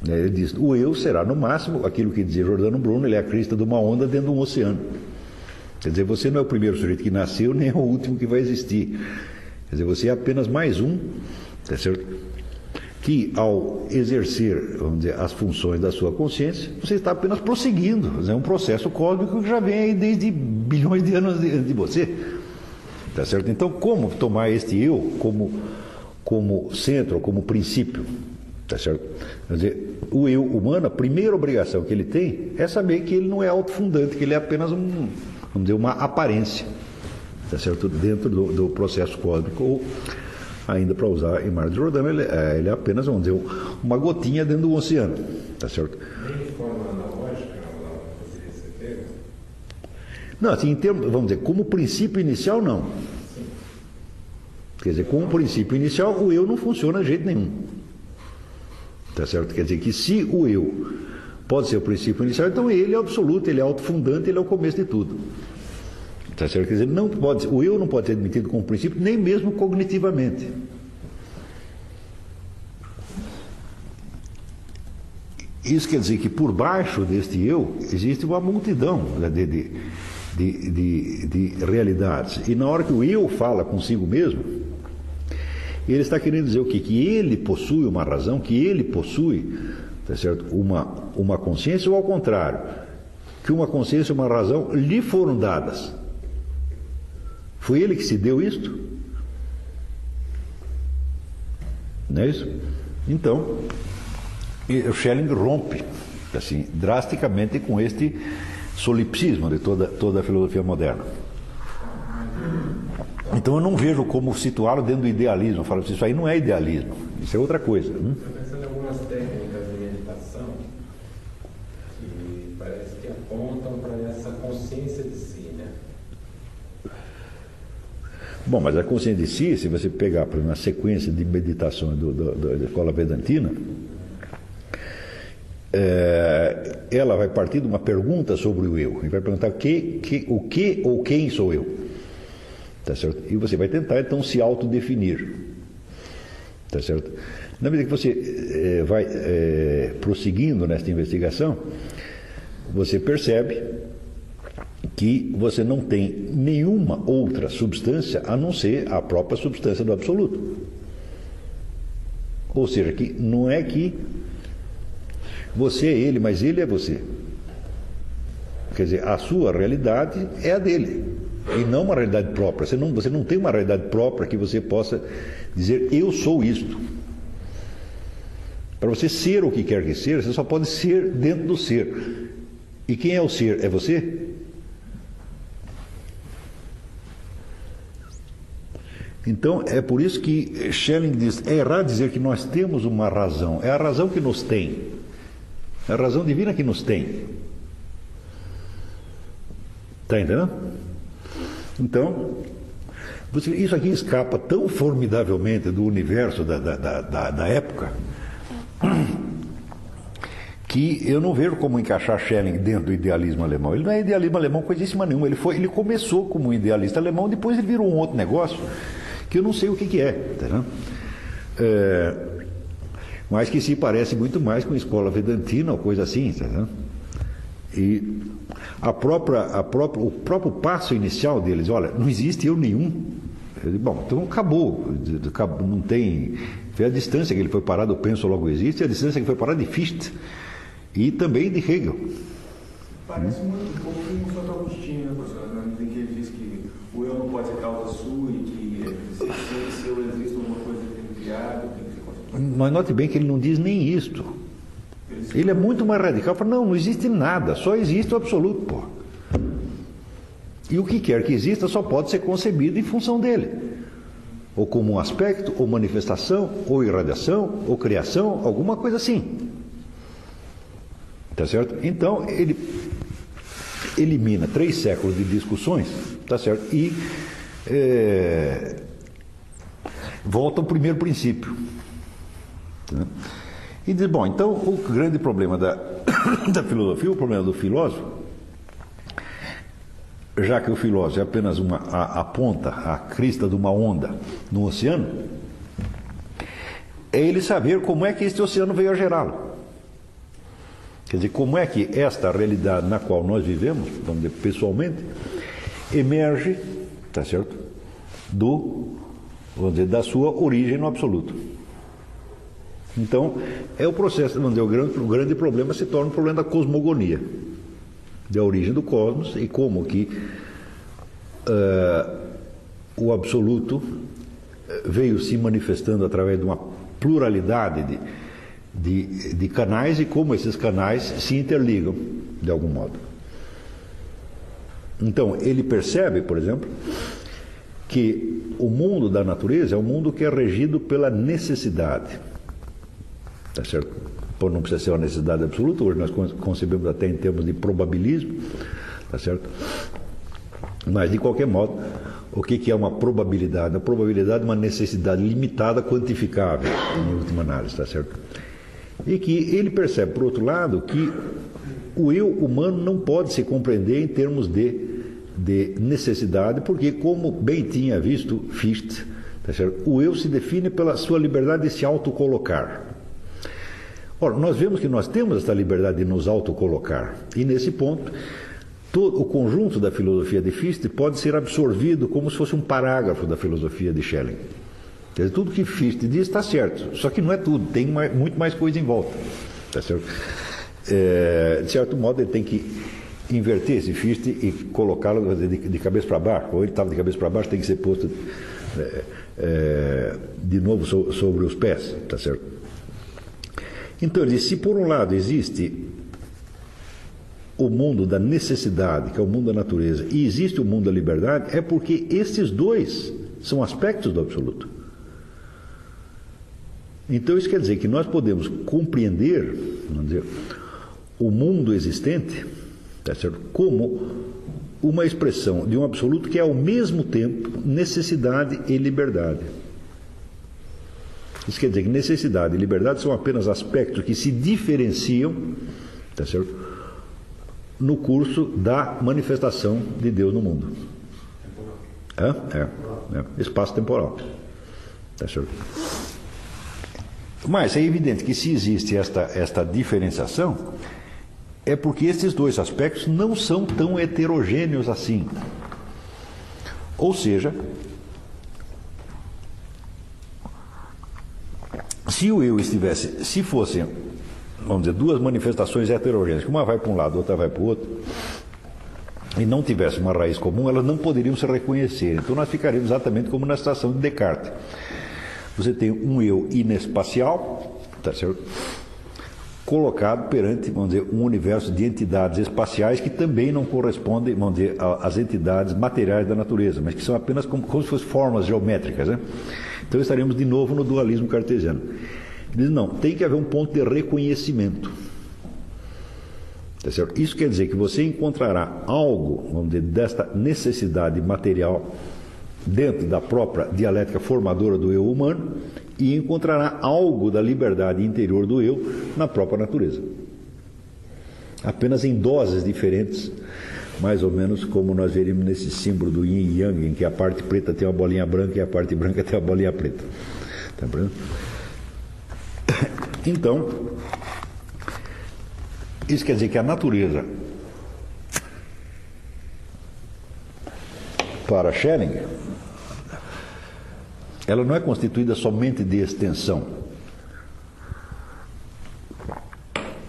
É, ele diz, o eu será no máximo aquilo que dizia Jordano Bruno, ele é a crista de uma onda dentro de um oceano. Quer dizer, você não é o primeiro sujeito que nasceu, nem é o último que vai existir. Quer dizer, você é apenas mais um, tá certo? que ao exercer, vamos dizer, as funções da sua consciência, você está apenas prosseguindo. É um processo cósmico que já vem aí desde bilhões de anos de, de você. Tá certo? Então, como tomar este eu como, como centro, como princípio? Tá certo? Quer dizer, o eu humano, a primeira obrigação que ele tem é saber que ele não é autofundante, que ele é apenas um, vamos dizer, uma aparência tá certo? dentro do, do processo cósmico, ou ainda para usar em Mar de Jordão, ele, é, ele é apenas, vamos dizer, uma gotinha dentro do oceano. Tá certo? de forma analógica, Não, assim, em termos, vamos dizer, como princípio inicial, não. Quer dizer, como princípio inicial, o eu não funciona de jeito nenhum. Tá certo? Quer dizer que se o eu pode ser o princípio inicial, então ele é absoluto, ele é autofundante, ele é o começo de tudo. Tá certo? Quer dizer, não pode, o eu não pode ser admitido como princípio, nem mesmo cognitivamente. Isso quer dizer que por baixo deste eu existe uma multidão né, de, de, de, de, de realidades. E na hora que o eu fala consigo mesmo, ele está querendo dizer o quê? Que ele possui uma razão, que ele possui tá certo? Uma, uma consciência, ou ao contrário, que uma consciência e uma razão lhe foram dadas. Foi ele que se deu isto? Não é isso? Então, o Schelling rompe assim, drasticamente com este solipsismo de toda, toda a filosofia moderna. Então eu não vejo como situá-lo dentro do idealismo. Eu falo assim, isso aí não é idealismo, isso é outra coisa. Hum? Bom, mas a consciência de si, se você pegar por uma sequência de meditações do, do, do, da escola vedantina, é, ela vai partir de uma pergunta sobre o eu. E vai perguntar que, que, o que ou quem sou eu. Tá certo? E você vai tentar então se autodefinir. Tá certo? Na medida que você é, vai é, prosseguindo nesta investigação, você percebe que você não tem nenhuma outra substância a não ser a própria substância do absoluto. Ou seja, que não é que você é ele, mas ele é você. Quer dizer, a sua realidade é a dele e não uma realidade própria. Você não, você não tem uma realidade própria que você possa dizer eu sou isto. Para você ser o que quer que seja, você só pode ser dentro do ser. E quem é o ser? É você? Então, é por isso que Schelling diz: é errado dizer que nós temos uma razão, é a razão que nos tem, é a razão divina que nos tem. Está entendendo? Então, isso aqui escapa tão formidavelmente do universo da, da, da, da época que eu não vejo como encaixar Schelling dentro do idealismo alemão. Ele não é idealismo alemão coisíssima nenhuma. Ele, foi, ele começou como um idealista alemão, depois ele virou um outro negócio que eu não sei o que, que é. Tá é mas que se parece muito mais com escola vedantina ou coisa assim. Tá e a própria, a própria, o próprio passo inicial deles, olha, não existe eu nenhum. Eu digo, bom, então acabou, não tem. Foi a distância que ele foi parado, penso logo existe, e a distância que foi parado de Fichte e também de Hegel. Parece muito pouco com o Santo Agostinho, né, professor? Né? Em que ele diz que o eu não pode ser causa sua e que se, se, se eu existo, alguma coisa tem criado, tem que ser construído. Mas note bem que ele não diz nem isto. Ele é muito mais radical. Fala, não, não existe nada, só existe o absoluto, pô. E o que quer que exista só pode ser concebido em função dele. Ou como um aspecto, ou manifestação, ou irradiação, ou criação, alguma coisa assim. Tá certo? Então, ele elimina três séculos de discussões, tá certo? E é, volta ao primeiro princípio. Tá? E diz, bom, então o grande problema da, da filosofia, o problema do filósofo, já que o filósofo é apenas uma, a, a ponta, a crista de uma onda no oceano, é ele saber como é que este oceano veio a gerá-lo. Quer dizer, como é que esta realidade na qual nós vivemos, vamos dizer, pessoalmente, emerge, tá certo? Do, vamos dizer, da sua origem no absoluto. Então, é o processo, onde o grande, o grande problema se torna o problema da cosmogonia, da origem do cosmos e como que uh, o absoluto eh, veio se manifestando através de uma pluralidade de, de, de canais e como esses canais se interligam de algum modo. Então, ele percebe, por exemplo, que o mundo da natureza é um mundo que é regido pela necessidade. Tá certo? Por não precisa ser uma necessidade absoluta, hoje nós concebemos até em termos de probabilismo, tá certo? Mas, de qualquer modo, o que é uma probabilidade? A probabilidade é uma necessidade limitada, quantificável, em última análise, tá certo? E que ele percebe, por outro lado, que o eu humano não pode se compreender em termos de, de necessidade, porque, como bem tinha visto Fichte, tá o eu se define pela sua liberdade de se autocolocar. Ora, nós vemos que nós temos essa liberdade de nos autocolocar. E nesse ponto, todo o conjunto da filosofia de Fichte pode ser absorvido como se fosse um parágrafo da filosofia de Schelling. Quer dizer, tudo que Fichte diz está certo, só que não é tudo, tem mais, muito mais coisa em volta. Tá certo? É, de certo modo, ele tem que inverter esse Fichte e colocá-lo de, de, cabeça para baixo, ou ele estava de cabeça para baixo, tem que ser posto é, é, de novo so, sobre os pés, tá certo? Então ele diz: se por um lado existe o mundo da necessidade, que é o mundo da natureza, e existe o mundo da liberdade, é porque esses dois são aspectos do absoluto. Então isso quer dizer que nós podemos compreender, vamos dizer, o mundo existente, tá certo? como uma expressão de um absoluto que é ao mesmo tempo necessidade e liberdade. Isso quer dizer que necessidade e liberdade são apenas aspectos que se diferenciam, tá certo? no curso da manifestação de Deus no mundo. É? É. é. Espaço temporal. Tá certo? Mas é evidente que se existe esta, esta diferenciação, é porque esses dois aspectos não são tão heterogêneos assim. Ou seja, se o eu estivesse, se fossem, vamos dizer, duas manifestações heterogêneas, que uma vai para um lado, outra vai para o outro, e não tivesse uma raiz comum, elas não poderiam se reconhecer. Então nós ficaríamos exatamente como na situação de Descartes. Você tem um eu inespacial, tá certo? colocado perante, vamos dizer, um universo de entidades espaciais que também não correspondem, vamos dizer, às entidades materiais da natureza, mas que são apenas como, como se fossem formas geométricas. Né? Então estaremos de novo no dualismo cartesiano. Ele diz, não, tem que haver um ponto de reconhecimento. Tá? Isso quer dizer que você encontrará algo, vamos dizer, desta necessidade material dentro da própria dialética formadora do eu humano e encontrará algo da liberdade interior do eu na própria natureza. Apenas em doses diferentes, mais ou menos como nós veríamos nesse símbolo do yin e yang, em que a parte preta tem uma bolinha branca e a parte branca tem uma bolinha preta. Tá então, isso quer dizer que a natureza, para Schelling, ela não é constituída somente de extensão.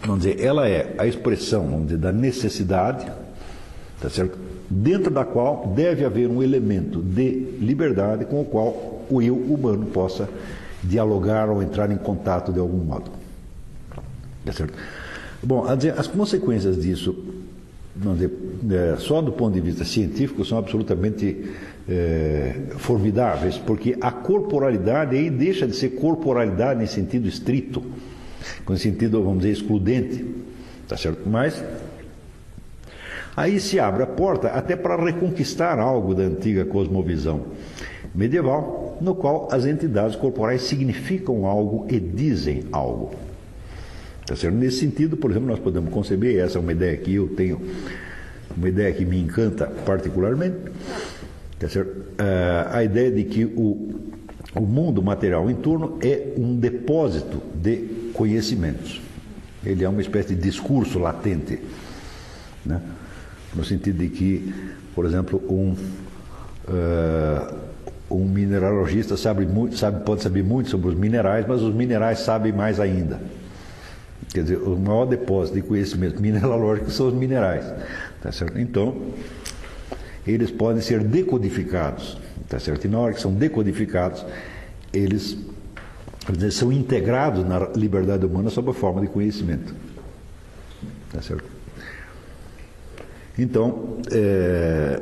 Vamos dizer, ela é a expressão, vamos dizer, da necessidade, tá certo? dentro da qual deve haver um elemento de liberdade com o qual o eu humano possa dialogar ou entrar em contato de algum modo. Tá certo? Bom, as consequências disso, dizer, é, só do ponto de vista científico, são absolutamente é, formidáveis, porque a corporalidade aí deixa de ser corporalidade em sentido estrito, com sentido, vamos dizer, excludente, tá certo? Mas aí se abre a porta até para reconquistar algo da antiga cosmovisão medieval, no qual as entidades corporais significam algo e dizem algo. Tá certo? Nesse sentido, por exemplo, nós podemos conceber, essa é uma ideia que eu tenho, uma ideia que me encanta particularmente, Tá? Uh, a ideia de que o, o mundo material em torno é um depósito de conhecimentos. Ele é uma espécie de discurso latente. Né? No sentido de que, por exemplo, um, uh, um mineralogista sabe, muito, sabe, pode saber muito sobre os minerais, mas os minerais sabem mais ainda. Quer dizer, o maior depósito de conhecimento mineralógico são os minerais. Tá certo? Então, eles podem ser decodificados, tá certo? E na hora que são decodificados, eles dizer, são integrados na liberdade humana sob a forma de conhecimento, tá certo? Então, é,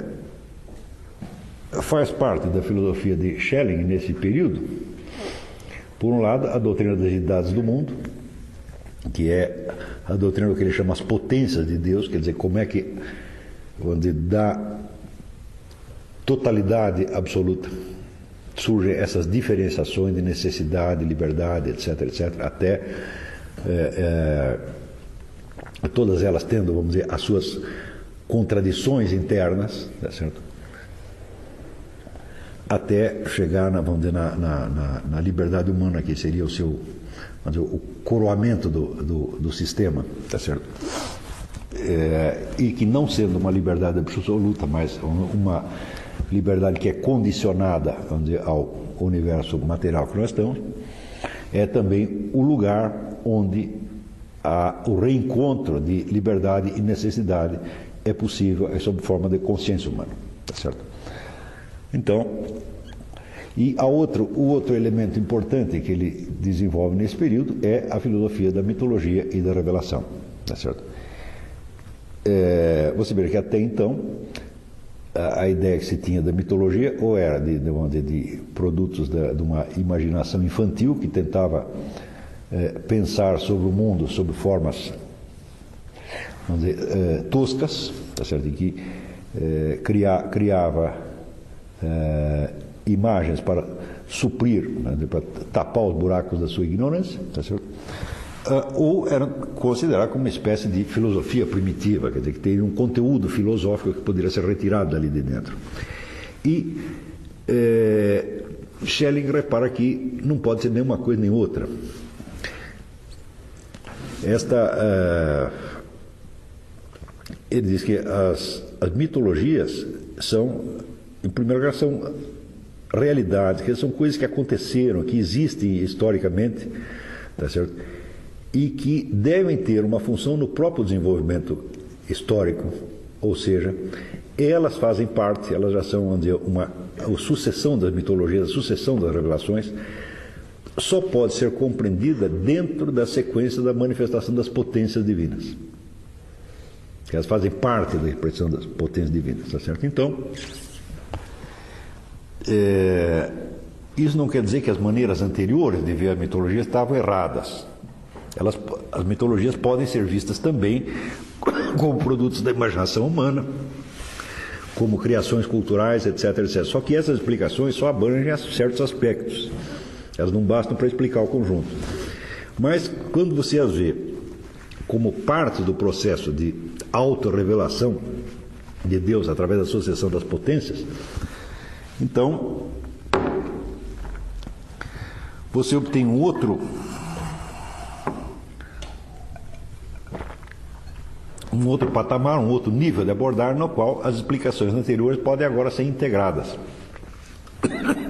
faz parte da filosofia de Schelling nesse período, por um lado, a doutrina das entidades do mundo, que é a doutrina do que ele chama as potências de Deus, quer dizer, como é que, vamos dizer, dá totalidade absoluta. Surgem essas diferenciações de necessidade, liberdade, etc, etc, até é, é, todas elas tendo, vamos dizer, as suas contradições internas, tá certo? até chegar na, vamos dizer, na, na, na, liberdade humana, que seria o seu dizer, o coroamento do, do, do sistema, tá certo? É, e que não sendo uma liberdade absoluta, mas uma liberdade que é condicionada vamos dizer, ao universo material que nós estamos, é também o lugar onde a, o reencontro de liberdade e necessidade é possível é sob forma de consciência humana. Tá certo? Então, e a outro, o outro elemento importante que ele desenvolve nesse período é a filosofia da mitologia e da revelação. Tá certo? É, você vê que até então a, a, ideia que se tinha da mitologia ou era de, de, de, produtos de, de, uma imaginação infantil que tentava é, pensar sobre o mundo sob formas vamos dizer, é, toscas, tá certo? que é, cria, criava é, imagens para suprir, né, para tapar os buracos da sua ignorância, tá certo? uh, ou era considerado como uma espécie de filosofia primitiva, quer dizer, que tem um conteúdo filosófico que poderia ser retirado dali de dentro. E eh, Schelling repara que não pode ser nenhuma coisa nem outra. Esta, ele diz que as, as mitologias são, em primeiro lugar, são realidades, que são coisas que aconteceram, que existem historicamente, tá certo? e que devem ter uma função no próprio desenvolvimento histórico, ou seja, elas fazem parte, elas já são dizer, uma a sucessão das mitologias, a sucessão das revelações, só pode ser compreendida dentro da sequência da manifestação das potências divinas. Elas fazem parte da expressão das potências divinas, tá certo? Então, é, isso não quer dizer que as maneiras anteriores de ver a mitologia estavam erradas. Elas, as mitologias podem ser vistas também como produtos da imaginação humana, como criações culturais, etc, etc. Só que essas explicações só abrangem certos aspectos. Elas não bastam para explicar o conjunto. Mas quando você as vê como parte do processo de autorrevelação de Deus através da sucessão das potências, então você obtém um outro um outro patamar, um outro nível de abordagem, no qual as explicações anteriores podem agora ser integradas.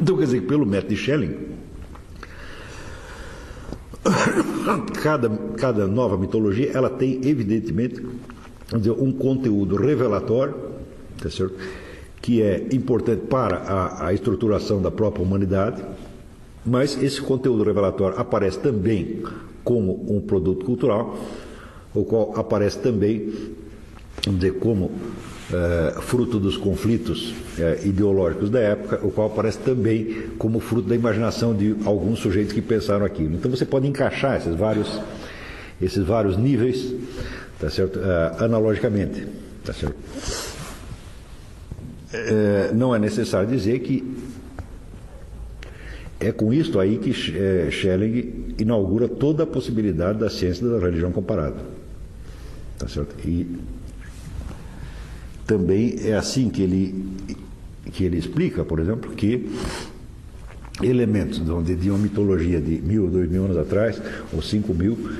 Então, quer dizer, pelo método de Schelling, cada, cada nova mitologia ela tem, evidentemente, dizer, um conteúdo revelatório, tá certo? que é importante para a, a estruturação da própria humanidade, mas esse conteúdo revelatório aparece também como um produto cultural o qual aparece também, vamos dizer, como é, fruto dos conflitos é, ideológicos da época, o qual aparece também como fruto da imaginação de alguns sujeitos que pensaram aquilo. Então você pode encaixar esses vários, esses vários níveis, tá certo? É, analogicamente, tá certo? É, não é necessário dizer que é com isto aí que Schelling inaugura toda a possibilidade da ciência da religião comparada. Tá certo? E também é assim que ele, que ele explica, por exemplo, que elementos de, uma mitologia de mil, dois mil anos atrás, ou cinco mil,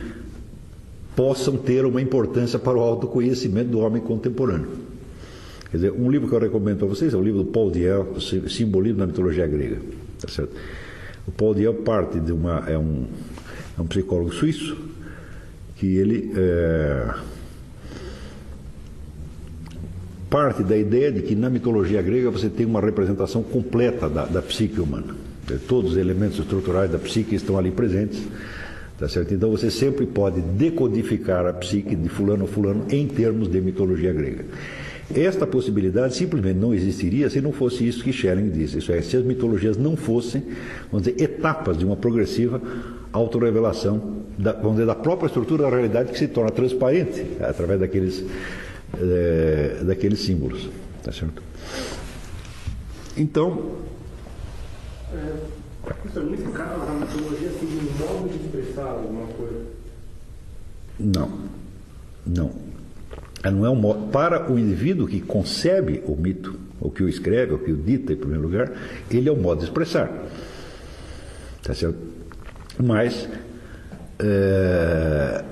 possam ter uma importância para o autoconhecimento do homem contemporâneo. Quer dizer, um livro que eu recomendo para vocês é o livro do Paul Diel, Simbolismo na Mitologia Grega. Tá certo? O Paul Diel parte de uma. é um, é um psicólogo suíço que ele. É, parte da ideia de que na mitologia grega você tem uma representação completa da, da psique humana. Todos os elementos estruturais da psique estão ali presentes. Tá certo? Então você sempre pode decodificar a psique de fulano ou fulano em termos de mitologia grega. Esta possibilidade simplesmente não existiria se não fosse isso que Schelling disse. Isso é, se as mitologias não fossem, vamos dizer, etapas de uma progressiva autorrevelação da, vamos dizer, da própria estrutura da realidade que se torna transparente através daqueles é, daqueles símbolos. Tá certo? Então. É, professor, nesse caso, a mitologia seria um modo de expressar alguma coisa? Não. Não. Não é um modo. Para o indivíduo que concebe o mito, ou que o escreve, ou que o dita em primeiro lugar, ele é o modo de expressar. Tá certo? Mas. É,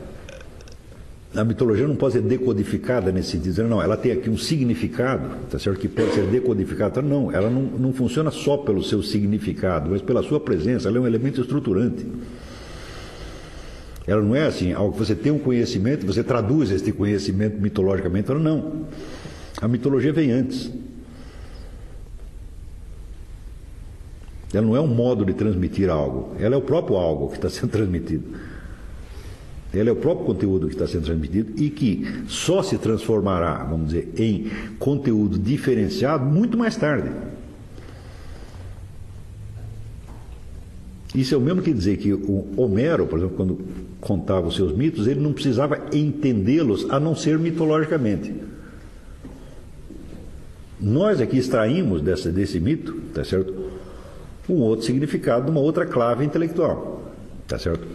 a mitologia não pode ser decodificada nesse sentido. Não, ela tem aqui um significado, tá certo? Que pode ser decodificado. Não, ela não, não funciona só pelo seu significado, mas pela sua presença. Ela é um elemento estruturante. Ela não é assim, algo que você tem um conhecimento, você traduz este conhecimento mitologicamente. Não. A mitologia vem antes. Ela não é um modo de transmitir algo, ela é o próprio algo que está sendo transmitido. Ele é o próprio conteúdo que está sendo transmitido e que só se transformará, vamos dizer, em conteúdo diferenciado muito mais tarde. Isso é o mesmo que dizer que o Homero, por exemplo, quando contava os seus mitos, ele não precisava entendê-los a não ser mitologicamente. Nós aqui extraímos dessa, desse mito, tá certo? Um outro significado, uma outra clave intelectual, tá certo?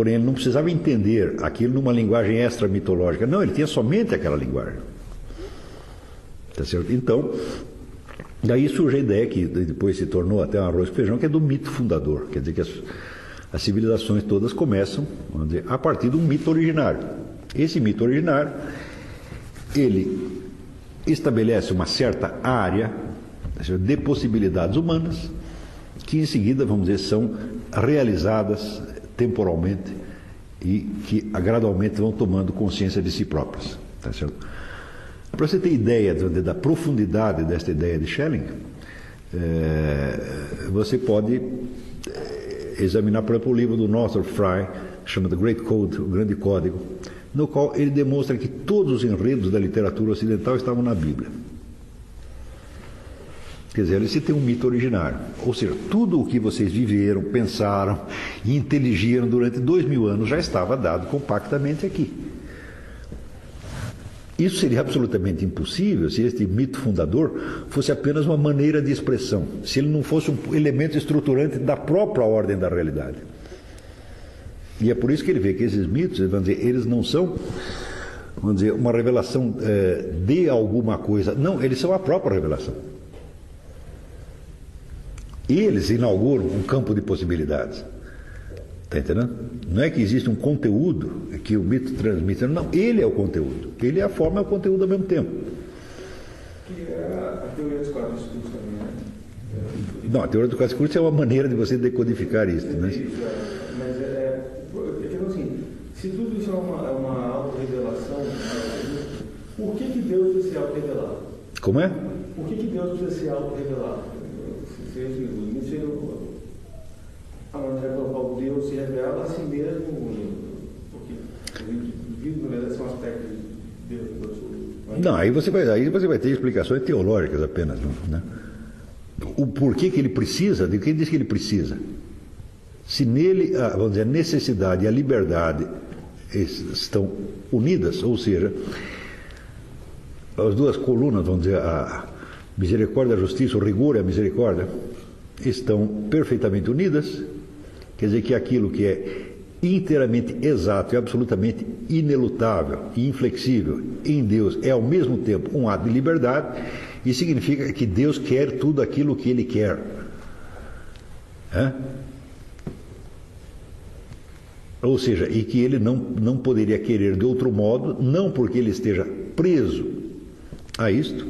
Porém, ele não precisava entender aquilo numa linguagem extra-mitológica. Não, ele tinha somente aquela linguagem. Tá certo? Então, daí surge a ideia que depois se tornou até um arroz com feijão, que é do mito fundador. Quer dizer que as, as civilizações todas começam dizer, a partir de um mito originário. Esse mito originário, ele estabelece uma certa área tá de possibilidades humanas que em seguida, vamos dizer, são realizadas temporalmente e que gradualmente vão tomando consciência de si próprias. Tá? Para você ter ideia da profundidade desta ideia de Schelling, é, você pode eh, examinar, por exemplo, o livro do Northrop Frye, chama The Great Code, o Grande Código, no qual ele demonstra que todos os enredos da literatura ocidental estavam na Bíblia. Quer dizer, se tem um mito originário. Ou seja, tudo o que vocês viveram, pensaram e inteligiram durante dois mil anos já estava dado compactamente aqui. Isso seria absolutamente impossível se este mito fundador fosse apenas uma maneira de expressão, se ele não fosse um elemento estruturante da própria ordem da realidade. E é por isso que ele vê que esses mitos, vamos dizer, eles não são, vamos dizer, uma revelação é, de alguma coisa. Não, eles são a própria revelação. Eles inauguram um campo de possibilidades. Está entendendo? Não é que existe um conteúdo que o mito transmite, não, ele é o conteúdo. Ele é a forma e é o conteúdo ao mesmo tempo. Que é a teoria dos quatro escuros também, né? Não, a teoria dos quatro escuros é uma maneira de você decodificar isso. Né? Mas é, é, é assim, se tudo isso é uma, é uma auto-revelação, por que, que Deus precisa se auto-revelar? Como é? Por que, que Deus precisa maneira pela qual Deus se revela a si mesmo, porque na verdade, são aspectos de Deus. Não, aí você vai, aí você vai ter explicações teológicas apenas, né? O porquê que ele precisa, de quem diz que ele precisa? Se nele, a, vamos dizer, a necessidade e a liberdade estão unidas, ou seja, as duas colunas, vamos dizer, a misericórdia a justiça, o rigor e a misericórdia, estão perfeitamente unidas, quer dizer que aquilo que é inteiramente exato e absolutamente inelutável e inflexível em Deus é ao mesmo tempo um ato de liberdade e significa que Deus quer tudo aquilo que Ele quer. Ou seja, e que ele não, não poderia querer de outro modo, não porque ele esteja preso a isto,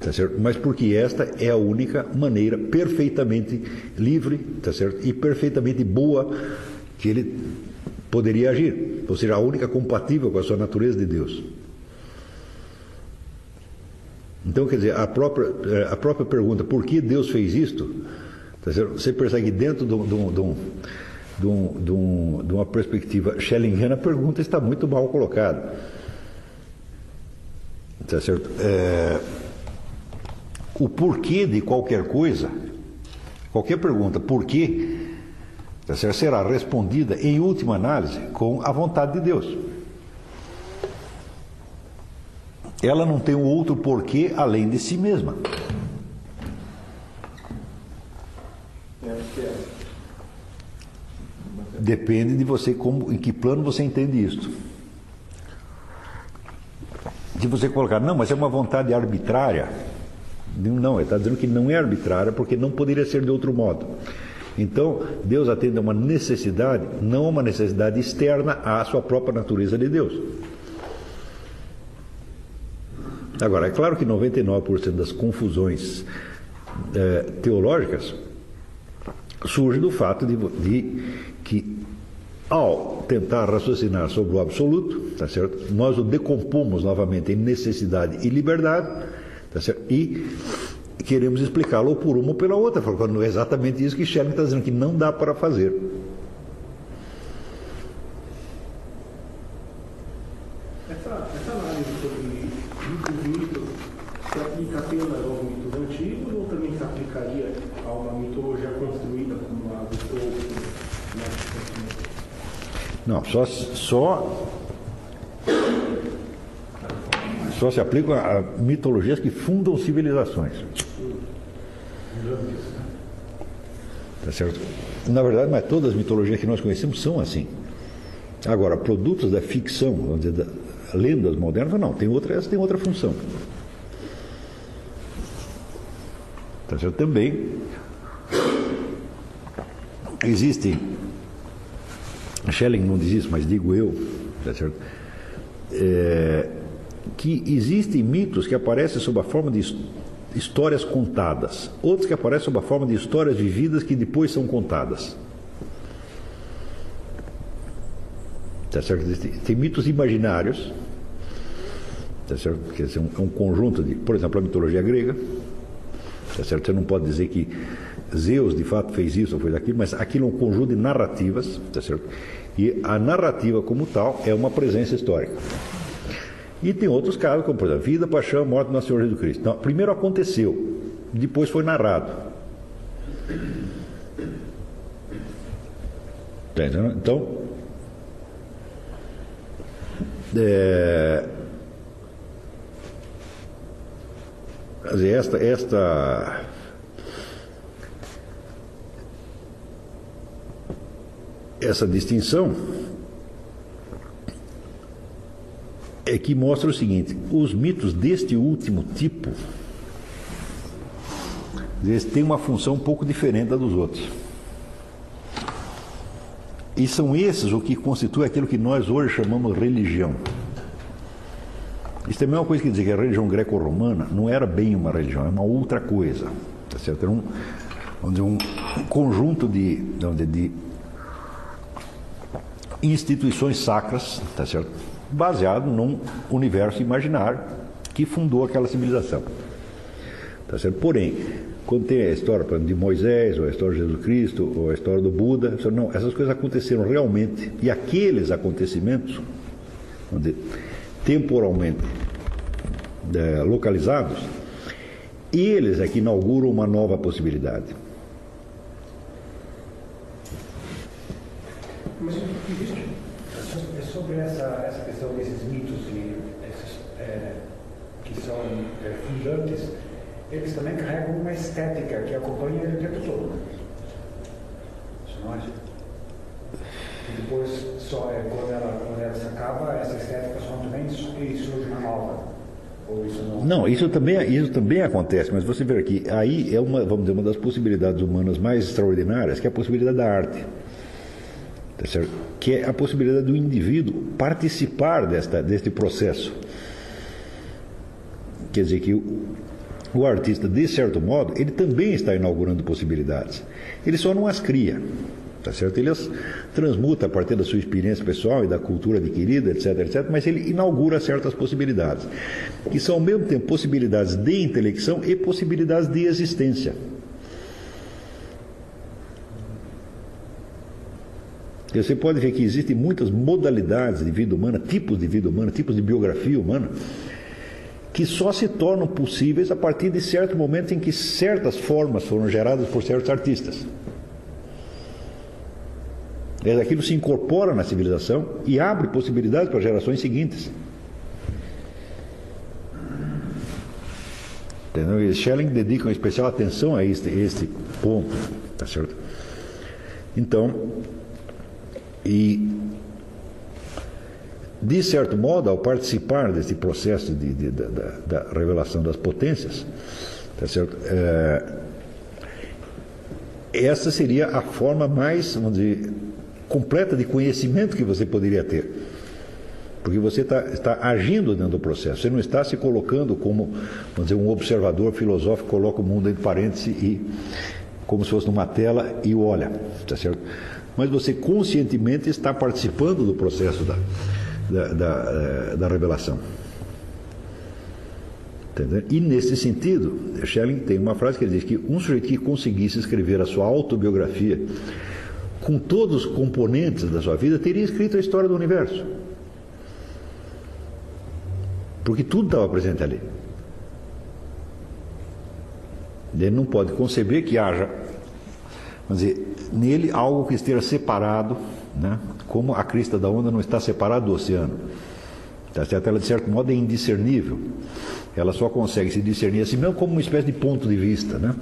Tá certo? Mas porque esta é a única maneira perfeitamente livre tá certo? e perfeitamente boa que ele poderia agir. Ou seja, a única compatível com a sua natureza de Deus. Então, quer dizer, a própria, eh, a própria pergunta, por que Deus fez isto? Tá certo? Você percebe que dentro de, de, de, de, de uma perspectiva schellingiana, a pergunta está muito mal colocada. Tá certo? É o porquê de qualquer coisa, qualquer pergunta, por quê, tá será respondida, em última análise, com a vontade de Deus. Ela não tem outro porquê além de si mesma. Depende de você como, em que plano você entende isso. Se você colocar, não, mas é uma vontade arbitrária, não, ele está dizendo que não é arbitrária porque não poderia ser de outro modo. Então, Deus atende a uma necessidade, não uma necessidade externa à sua própria natureza de Deus. Agora, é claro que 99% das confusões é, teológicas surge do fato de, de, que, ao tentar raciocinar sobre o absoluto, tá certo? nós o decompomos novamente em necessidade e liberdade Tá e queremos explicá-lo por uma ou pela outra, quando é exatamente isso que Schelling está dizendo, que não dá para fazer. Essa, essa análise sobre mitos mitos se aplica apenas aos mitos antigos ou também se aplicaria a uma mitologia construída como a do Tolkien? Não, só, só só se aplicam a mitologias que fundam civilizações. Tá certo? Na verdade, mas todas as mitologias que nós conhecemos são assim. Agora, produtos da ficção, vamos dizer, da, lendas modernas, não, tem outra, essa tem outra função. Tá certo? Também existem, Schelling não diz isso, mas digo eu, tá certo? É, que existem mitos que aparecem sob a forma de histórias contadas, outros que aparecem sob a forma de histórias vividas que depois são contadas. Tá certo? Tem mitos imaginários, tá certo? Que é um, é um conjunto de, por exemplo, a mitologia grega, tá certo? Você não pode dizer que Zeus de fato fez isso ou fez aquilo, mas aquilo é um conjunto de narrativas, tá certo? E a narrativa como tal é uma presença histórica. E tem outros casos, como por exemplo, vida, paixão, morte do Senhor Jesus Cristo. Então, primeiro aconteceu, depois foi narrado. Tá então, é, esta, esta essa distinção é que mostra o seguinte: os mitos deste último tipo eles têm uma função um pouco diferente da dos outros. E são esses o que constitui aquilo que nós hoje chamamos religião. Isso também é uma coisa que dizer que a religião greco-romana não era bem uma religião, é uma outra coisa. Tá certo? Era um, dizer, um conjunto de, de, de instituições sacras, tá certo? Baseado num universo imaginário que fundou aquela civilização. Tá certo? Porém, quando tem a história exemplo, de Moisés, ou a história de Jesus Cristo, ou a história do Buda, não, essas coisas aconteceram realmente, e aqueles acontecimentos, dizer, temporalmente é, localizados, eles é que inauguram uma nova possibilidade. Mas existe é sobre essa, desses mitos e esses, é, que são é, fundantes, eles também carregam uma estética que acompanha ele o tempo todo. Acha? E depois, só é, quando, ela, quando ela se acaba, essa estética só também surge uma nova. Isso não... não, isso também, isso também acontece, mas você vê aqui, aí é uma, vamos dizer, uma das possibilidades humanas mais extraordinárias, que é a possibilidade da arte. Que é a possibilidade do indivíduo participar desta, deste processo. Quer dizer que o, o artista, de certo modo, ele também está inaugurando possibilidades. Ele só não as cria. Tá certo? Ele as transmuta a partir da sua experiência pessoal e da cultura adquirida, etc, etc, mas ele inaugura certas possibilidades, que são ao mesmo tempo possibilidades de intelecção e possibilidades de existência. Você pode ver que existem muitas modalidades de vida humana, tipos de vida humana, tipos de biografia humana, que só se tornam possíveis a partir de certo momento em que certas formas foram geradas por certos artistas. Aquilo se incorpora na civilização e abre possibilidades para gerações seguintes. Entendeu? E Schelling dedica uma especial atenção a este, este ponto. Tá certo? Então, e, de certo modo, ao participar desse processo de, de, da, da, revelação das potências, tá certo? É, essa seria a forma mais, vamos dizer, completa de conhecimento que você poderia ter. Porque você tá, está agindo dentro do processo, você não está se colocando como, vamos dizer, um observador filosófico, coloca o mundo entre parênteses e como se fosse numa tela e olha, tá certo? Mas você conscientemente está participando do processo da, da, da, eh, da revelação. Entendeu? E nesse sentido, Schelling tem uma frase que ele diz que um sujeito que conseguisse escrever a sua autobiografia com todos os componentes da sua vida teria escrito a história do universo. Porque tudo estava presente ali. Ele não pode conceber que haja Vamos dizer, nele algo que esteja separado, né? como a crista da onda não está separada do oceano. Tá certo? Ela, de certo modo, é indiscernível. Ela só consegue se discernir assim mesmo como uma espécie de ponto de vista. Né?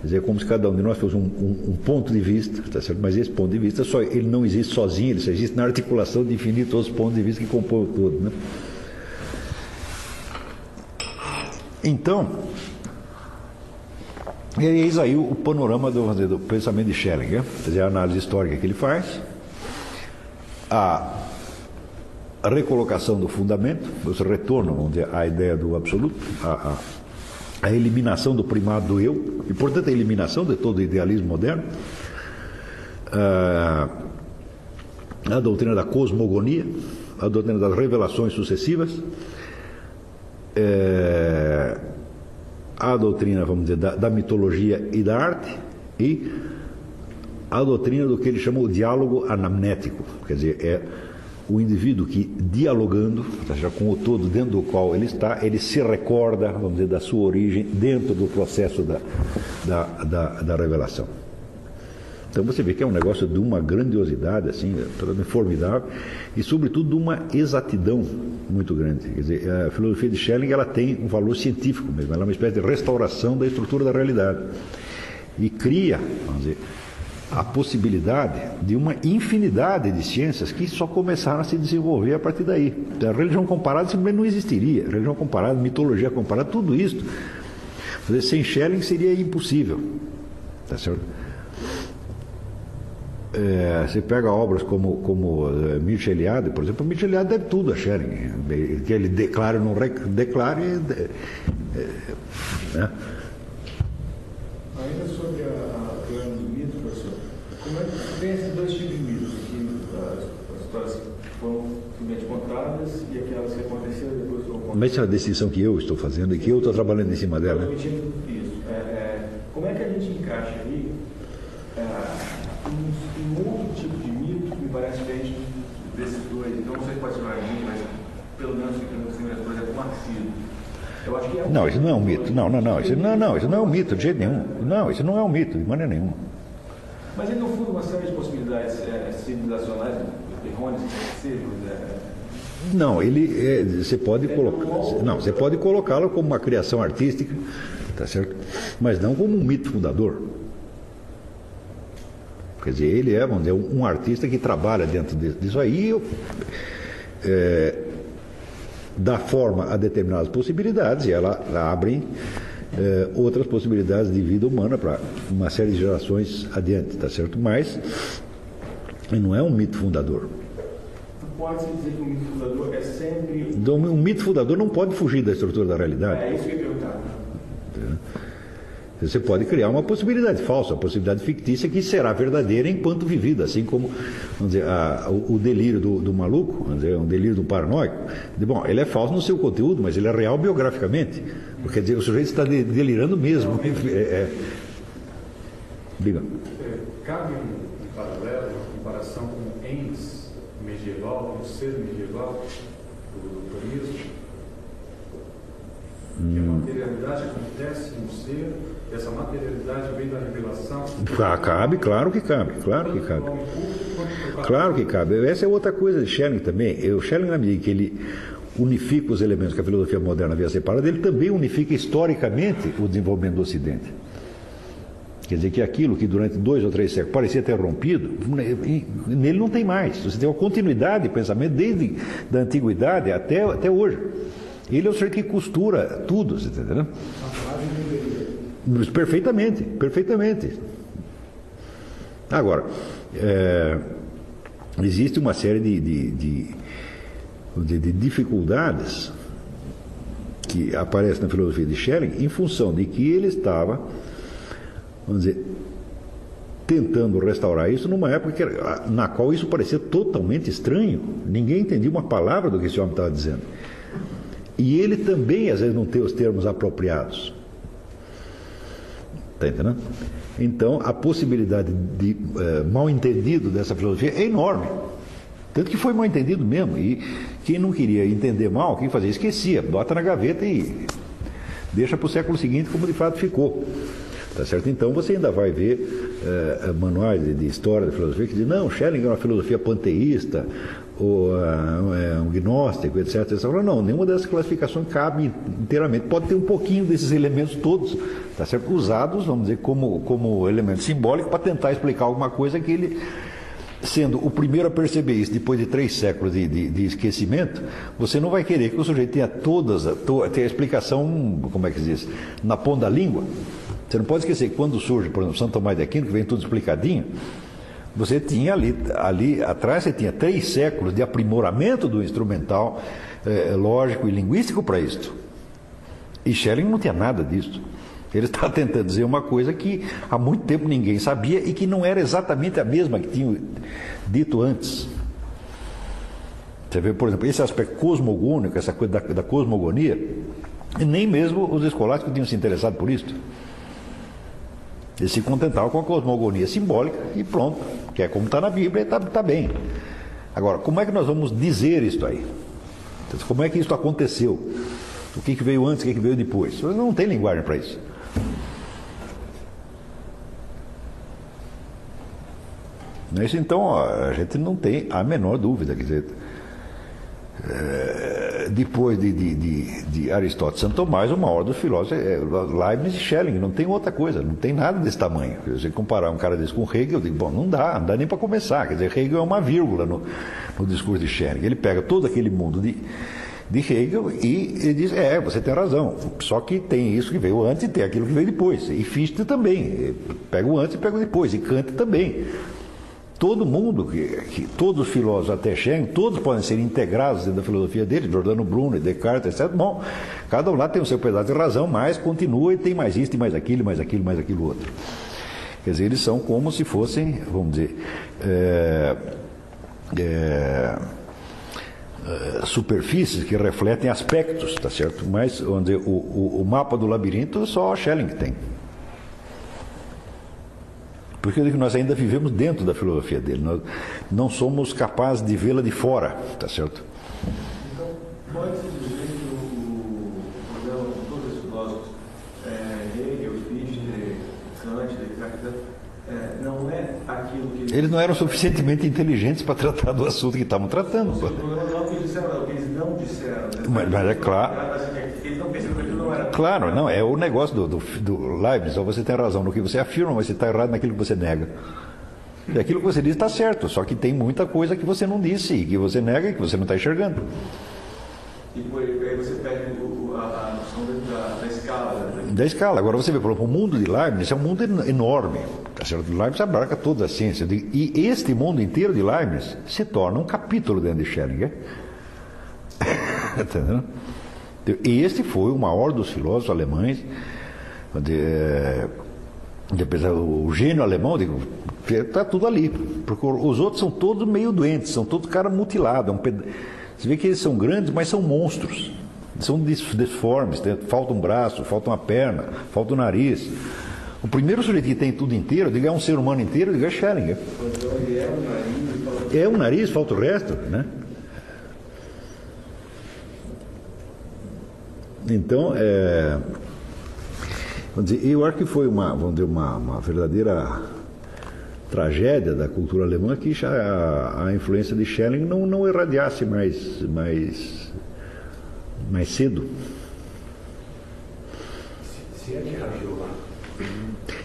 Quer dizer, é como se cada um de nós fosse um, um, um, ponto de vista, tá certo? mas esse ponto de vista só, ele não existe sozinho, ele só existe na articulação de infinitos outros pontos de vista que compõem o todo. Né? Então, eis aí o panorama do, do pensamento de Schelling, quer dizer, a análise histórica que ele faz, a recolocação do fundamento, você retorna vamos dizer, à ideia do absoluto, a, a, a, eliminação do primado do eu, e portanto a eliminação de todo o idealismo moderno, a, a doutrina da cosmogonia, a doutrina das revelações sucessivas, é, a doutrina, vamos dizer, da, da, mitologia e da arte, e a doutrina do que ele chamou o diálogo anamnético, quer dizer, é o indivíduo que, dialogando, seja, com o todo dentro do qual ele está, ele se recorda, vamos dizer, da sua origem dentro do processo da, da, da, da revelação. Então você vê que é um negócio de uma grandiosidade, assim, formidável, e sobretudo de uma exatidão muito grande. Quer dizer, a filosofia de Schelling ela tem um valor científico mesmo, ela é uma espécie de restauração da estrutura da realidade. E cria, vamos dizer, a possibilidade de uma infinidade de ciências que só começaram a se desenvolver a partir daí. A religião comparada simplesmente não existiria. A religião comparada, mitologia comparada, tudo isso. Sem Schelling seria impossível. Tá certo? É, você pega obras como, como uh, Mircea Eliade, por exemplo, Mircea Eliade deve tudo a Schelling. Que ele declara ou não declare. É, é, né? Ainda sobre a como é que tem esses dois tipos de mitos? Que, as, as histórias que foram simplesmente contadas e aquelas que aconteceram depois foram contadas. Mas essa é a decisão que eu estou fazendo e que eu estou trabalhando em cima dela. Isso. É, é, como é que a gente encaixa aí é, um, um, outro tipo de mito que me parece diferente desses dois? Então não sei se pode ser muito, mas pelo menos que eu não por exemplo, o marxismo. É um não, isso não é um mito. Não, não, não. Isso não, não, isso não é um mito de jeito nenhum. Não, isso não é um mito, de maneira nenhuma. Mas ele não fura uma série de possibilidades é, civilizacionais errôneas? É... Não, ele é, você pode colocar, não, você pode colocá-lo como uma criação artística, tá certo? Mas não como um mito fundador. Quer dizer, ele é, vamos dizer, um artista que trabalha dentro disso aí, é, dá forma a determinadas possibilidades e ela, abre eh, outras possibilidades de vida humana para uma série de gerações adiante, tá certo? Mas não é um mito fundador. Pode-se dizer que um mito fundador é sempre. Então, um mito fundador não pode fugir da estrutura da realidade. É isso que eu ia perguntar. Você pode criar uma possibilidade falsa, uma possibilidade fictícia que será verdadeira enquanto vivida, assim como dizer, a, o, o, delírio do, do, maluco, vamos dizer, um delírio do paranoico. Bom, ele é falso no seu conteúdo, mas ele é real biograficamente. Quer dizer, o sujeito está delirando mesmo. É, é... Diga. É, cabe um paralelo, uma comparação com o ens medieval, com o ser medieval do? Hum. Que a materialidade acontece no ser essa materialidade vem da revelação? Cabe, claro que cabe, claro que cabe. Claro que cabe. Essa é outra coisa de Schelling também. O Schelling, na medida que ele unifica os elementos que a filosofia moderna havia separado, ele também unifica historicamente o desenvolvimento do Ocidente. Quer dizer que aquilo que durante dois ou três séculos parecia ter rompido, nele não tem mais. Você tem uma continuidade de pensamento desde a antiguidade até, até hoje. Ele é o ser que costura tudo, você está entendendo? Perfeitamente, perfeitamente. Agora, é, existe uma série de, de, de, de, dificuldades que aparecem na filosofia de Schelling em função de que ele estava, vamos dizer, tentando restaurar isso numa época que, na qual isso parecia totalmente estranho. Ninguém entendia uma palavra do que esse homem estava dizendo. E ele também, às vezes, não tem os termos apropriados. Está entendendo? Então, a possibilidade de é, mal entendido dessa filosofia é enorme. Tanto que foi mal entendido mesmo. E quem não queria entender mal, quem fazia? Esquecia, bota na gaveta e deixa para o século seguinte como de fato ficou. Tá certo? Então você ainda vai ver é, manuais de, de, história da filosofia que dizem, não, Schelling é uma filosofia panteísta, ou é, um gnóstico, etc. Você fala, não, nenhuma dessas classificações cabe inteiramente. Pode ter um pouquinho desses elementos todos, tá certo? usados, vamos dizer, como, como elemento simbólico para tentar explicar alguma coisa que ele sendo o primeiro a perceber isso depois de três séculos de, de, de, esquecimento, você não vai querer que o sujeito tenha todas, tenha a explicação, como é que se diz, na ponta da língua. Você não pode esquecer que quando surge, por exemplo, Santo Tomás de Aquino, que vem tudo explicadinho, você tinha ali, ali atrás, você tinha três séculos de aprimoramento do instrumental eh, lógico e linguístico para isto. E Schelling não tinha nada disso. Ele está tentando dizer uma coisa que há muito tempo ninguém sabia e que não era exatamente a mesma que tinha dito antes. Você vê, por exemplo, esse aspecto cosmogônico, essa coisa da, da cosmogonia, nem mesmo os escolásticos tinham se interessado por isso. Eles se contentavam com a cosmogonia simbólica e pronto, que é como está na Bíblia está tá bem. Agora, como é que nós vamos dizer isso aí? Como é que isso aconteceu? O que, que veio antes, o que, que veio depois? Não tem linguagem para isso. Isso então a gente não tem a menor dúvida. Quer dizer, depois de, de, de, de, Aristóteles Santo Tomás, o maior dos filósofos é Leibniz e Schelling, não tem outra coisa, não tem nada desse tamanho. Se você comparar um cara desse com Hegel, eu digo, bom, não dá, não dá nem para começar. Quer dizer, Hegel é uma vírgula no, no discurso de Schelling. Ele pega todo aquele mundo de, de Hegel e diz, é, você tem razão, só que tem isso que veio antes e tem aquilo que veio depois. E Fichte também, pega o antes e pega o depois, e Kant também. Todo mundo, que, que, todos os filósofos até Schengen, todos podem ser integrados dentro da filosofia dele, Giordano Bruno, Descartes, etc. Bom, cada um lá tem o seu pedaço de razão, mas continua e tem mais isso, e mais aquilo, mais aquilo, mais aquilo outro. Quer dizer, eles são como se fossem, vamos dizer, é, é, superfícies que refletem aspectos, tá certo? Mas onde o, o, o mapa do labirinto só Schelling tem. Porque eu digo que nós ainda vivemos dentro da filosofia dele, nós não somos capazes de vê-la de fora, tá certo? Então, pode-se dizer que o problema de todos esses filósofos, é, Hegel, Fichte, Kant, Descartes, é, não é aquilo que... Eles não eram suficientemente inteligentes para tratar do assunto que estavam tratando. Não é o que disseram, o que eles não disseram. Né? Mas, mas é claro... Eles não perceberam que não era... Claro, não, é o negócio do, do, do Leibniz, você tem razão no que você afirma, mas você está errado naquilo que você nega. E aquilo que você diz está certo, só que tem muita coisa que você não disse, que você nega e que você não está enxergando. E aí você perde a, a noção da, da, escala. Né? Da escala. Agora você vê, por exemplo, o mundo de Leibniz é um mundo enorme. Tá certo? Leibniz abarca toda a ciência. E este mundo inteiro de Leibniz se torna um capítulo dentro de Schellinger. Entendeu? E este foi o maior dos filósofos alemães. De, é, apesar o gênio alemão, está tudo ali. Porque os outros são todos meio doentes, são todos caras mutilados. É um ped... Você vê que eles são grandes, mas são monstros. São disformes, falta um braço, falta uma perna, falta um nariz. O primeiro sujeito que tem tudo inteiro, diga é um ser humano inteiro, diga é Schellinger. É um nariz, falta o resto, né? Então, é, vamos dizer, eu acho que foi uma, vamos dizer, uma, uma verdadeira tragédia da cultura alemã que já a, a influência de Schelling não, não irradiasse mais, mais, mais cedo. Se é que irradiou lá.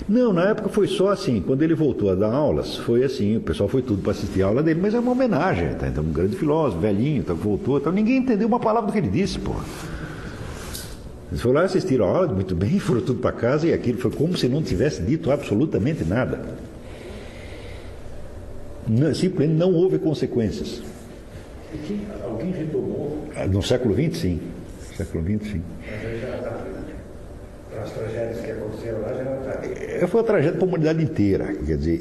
Não, na época foi só assim, quando ele voltou a dar aulas, foi assim, o pessoal foi tudo para assistir a aula dele, mas é uma homenagem, tá? então um grande filósofo, velhinho, tá, voltou, então ninguém entendeu uma palavra do que ele disse, porra. Eles foram lá, assistiram a aula, muito bem, foram tudo para casa e aquilo foi como se não tivesse dito absolutamente nada. Não, simplesmente não houve consequências. alguém retomou? Ah, no século XX, sim. No século XX, sim. Mas já está. Para as tragédias que aconteceram lá, já está. É, foi uma tragédia para a humanidade inteira. Quer dizer,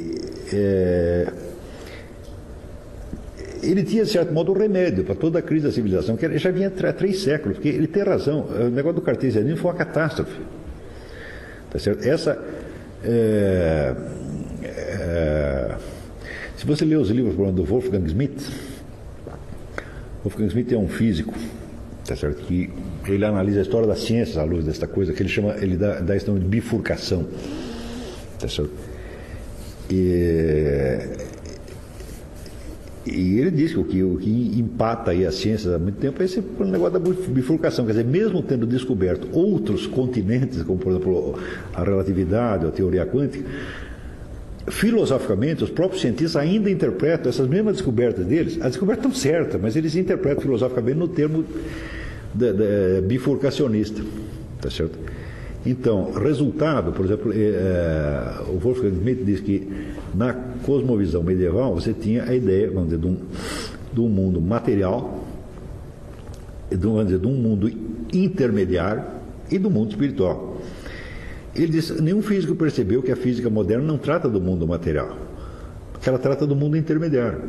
é ele tinha, de certo modo, um remédio para toda a crise da civilização, que já vinha há três séculos, porque ele tem razão, o negócio do cartesianismo foi uma catástrofe. Tá certo? Essa. É, é, se você ler os livros do Wolfgang Schmidt, Wolfgang Schmidt é um físico, tá certo? que ele analisa a história das ciências à luz desta coisa, que ele chama, ele dá, dá esse nome de bifurcação. Tá certo? E, E ele diz que o que, o que empata aí as ciências há muito tempo é esse negócio da bifurcação. Quer dizer, mesmo tendo descoberto outros continentes, como por exemplo a relatividade, a teoria quântica, filosoficamente, os próprios cientistas ainda interpretam essas mesmas descobertas deles, as descobertas estão certas, mas eles interpretam filosoficamente no termo bifurcacionista. Tá certo? Então, resultado, por exemplo, é, o Wolfgang Schmidt diz que na cosmovisão medieval você tinha a ideia, vamos dizer, de um, de um mundo material, de, vamos dizer, de um mundo intermediário e do mundo espiritual. Ele diz: nenhum físico percebeu que a física moderna não trata do mundo material, que ela trata do mundo intermediário.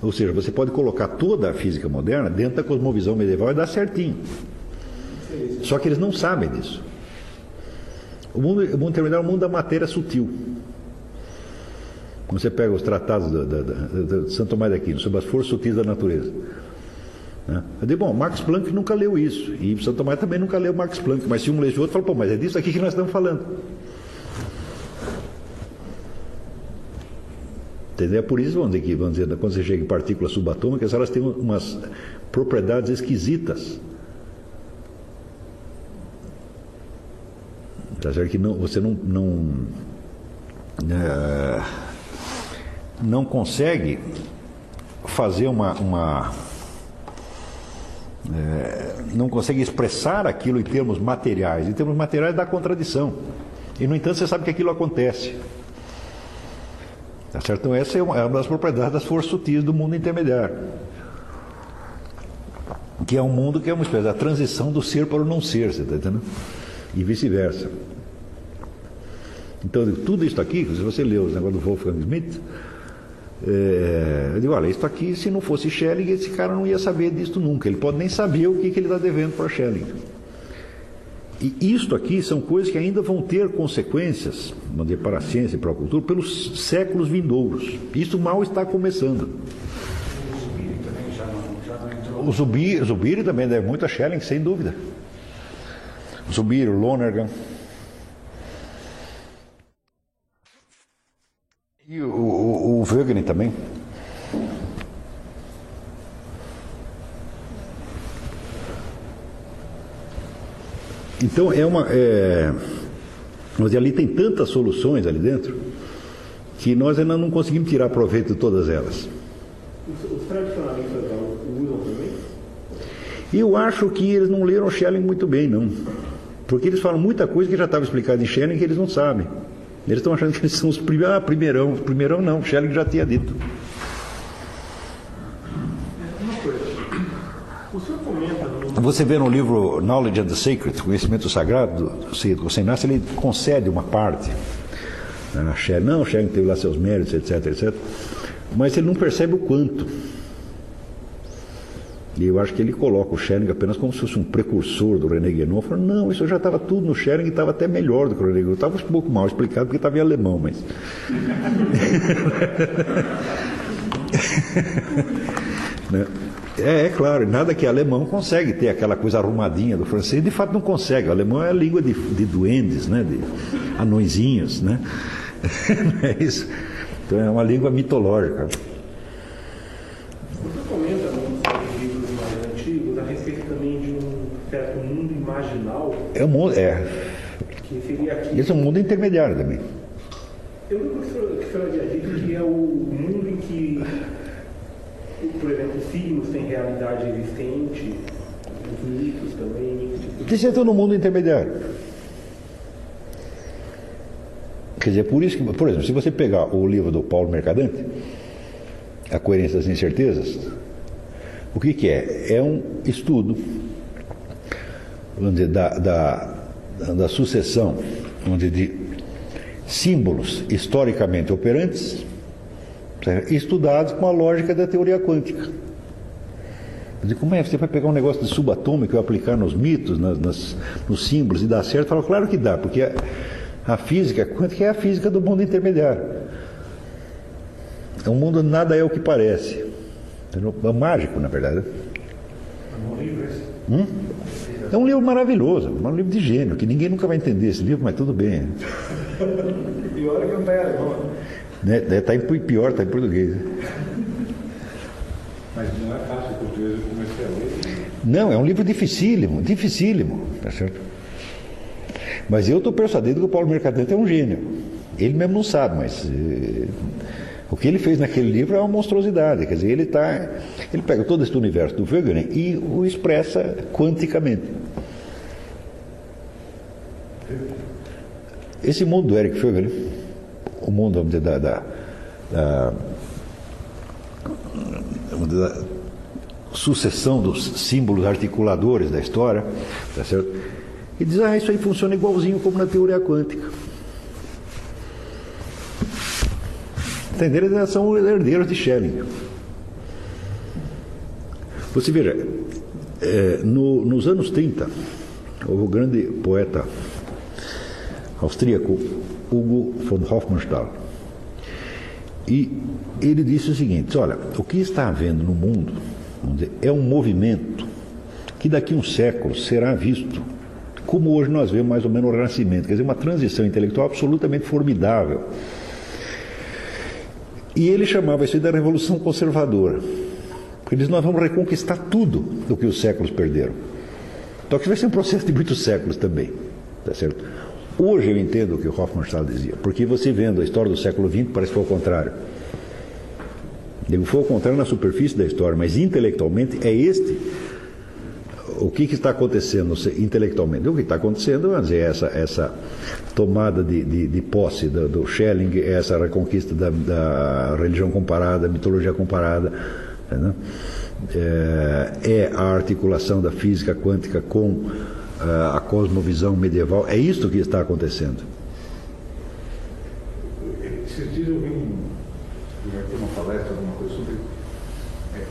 Ou seja, você pode colocar toda a física moderna dentro da cosmovisão medieval e dar certinho. Só que eles não sabem disso. O mundo, o mundo intermediário é o mundo da matéria sutil. Quando você pega os tratados de Santo Tomás de Aquino sobre as forças sutis da natureza. Né? Eu digo, bom, Max Planck nunca leu isso. E Santo Tomás também nunca leu Max Planck. Mas se um lê o outro, fala, pô, mas é disso aqui que nós estamos falando. Entendeu? É por isso, vamos dizer, que, vamos dizer, quando você chega em partículas subatômicas, elas têm umas propriedades esquisitas. Tá certo que não, você não, não, é, não consegue fazer uma, uma é, não consegue expressar aquilo em termos materiais. Em termos materiais dá contradição. E, no entanto, você sabe que aquilo acontece. Tá certo? Então, essa é uma, é uma das propriedades das forças sutis do mundo intermediário. Que é um mundo que é uma espécie da transição do ser para o não ser, você está entendendo? E vice-versa. Então, tudo isso aqui, se você leu os negócios do Wolfgang Schmidt, é, eu digo, olha, isso aqui, se não fosse Schelling, esse cara não ia saber disso nunca. Ele pode nem saber o que, que ele está devendo para Schelling. E isto aqui são coisas que ainda vão ter consequências, vamos dizer, para a ciência e para a cultura, pelos séculos vindouros. Isso mal está começando. O Zubiri, Zubiri também deve muito a Schelling, sem dúvida. O Lonergan. E o, o, o também. Então é uma. É, mas ali tem tantas soluções ali dentro que nós ainda não conseguimos tirar proveito de todas elas. Os, os tradicionalistas usam também? Eu acho que eles não leram Schelling muito bem, não. Porque eles falam muita coisa que já estava explicada em Schelling que eles não sabem. Eles estão achando que eles são os primeiros. Ah, primeirão. Primeirão não, Schelling já tinha dito. Você vê no livro Knowledge and the Sacred, Conhecimento Sagrado, do Cid Gossenassi, ele concede uma parte. Schelling, não, Schelling teve lá seus méritos, etc, etc. Mas ele não percebe o quanto. E eu acho que ele coloca o Schelling apenas como se fosse um precursor do René Guénon. Falou, não, isso já estava tudo no Schelling e estava até melhor do que o René Guénon. Estava um pouco mal explicado porque estava em alemão, mas... né? É, é, claro, nada que alemão consegue ter aquela coisa arrumadinha do francês, de fato não consegue. O alemão é a língua de, de duendes, né? de anõezinhos, né? é isso. Então é uma língua mitológica. Você comenta nos livros mais antigos a respeito também de um certo mundo imaginal. É um mundo, é. Esse é um mundo intermediário também. Eu lembro o que o senhor havia dito que é o mundo em que por exemplo, signos têm realidade existente, os mitos também. Tipo Isso entra no mundo intermediário. Quer dizer, por isso que, por exemplo, se você pegar o livro do Paulo Mercadante, A Coerência das Incertezas, o que, que é? É um estudo, dizer, da, da, da sucessão dizer, de símbolos historicamente operantes estudados com a lógica da teoria quântica. como é que você vai pegar um negócio de subatômico e aplicar nos mitos, nas, nas, nos símbolos e dar certo? Fala, claro que dá, porque a, a física quântica é a física do mundo intermediário. É um mundo nada é o que parece. É mágico, na verdade. É um livro esse? Hum? É um livro maravilhoso, um livro de gênio, que ninguém nunca vai entender esse livro, mas tudo bem. e olha que não está alemão. Né? Está em pior, está em português. Né? Mas não é fácil o português, comecei a ler. Não, é um livro dificílimo, dificílimo, tá certo? Mas eu estou persuadido que o Paulo Mercadante é um gênio. Ele mesmo não sabe, mas eh, o que ele fez naquele livro é uma monstruosidade. Quer dizer, ele tá, ele pega todo esse universo do Wegener e o expressa quanticamente. Esse mundo do Eric Fögel, o mundo dizer, da, da, da, da sucessão dos símbolos articuladores da história, tá certo? E diz, ah, isso aí funciona igualzinho como na teoria quântica. Entenderam? Eles são herdeiros de Schelling. Você veja, é, no, nos anos 30, houve o grande poeta austríaco Hugo von Hofmannsthal. E ele disse o seguinte: olha, o que está havendo no mundo dizer, é um movimento que daqui a um século será visto como hoje nós vemos mais ou menos o Renascimento, quer dizer, uma transição intelectual absolutamente formidável. E ele chamava isso da Revolução Conservadora. Porque ele diz, nós vamos reconquistar tudo do que os séculos perderam. Então que vai ser um processo de muitos séculos também. Tá certo? Hoje eu entendo o que o Hofmannsthal dizia, porque você vendo a história do século XX parece que foi o contrário. Digo, foi o contrário na superfície da história, mas intelectualmente é este o que, que, está acontecendo intelectualmente? O que está acontecendo vamos dizer, essa, essa tomada de, de, de posse do, do, Schelling, essa reconquista da, da religião comparada, mitologia comparada. Né? É, é, a articulação da física quântica com a cosmovisão medieval. É isso que está acontecendo. Esses dias eu vi um, uma palestra, alguma coisa sobre. É,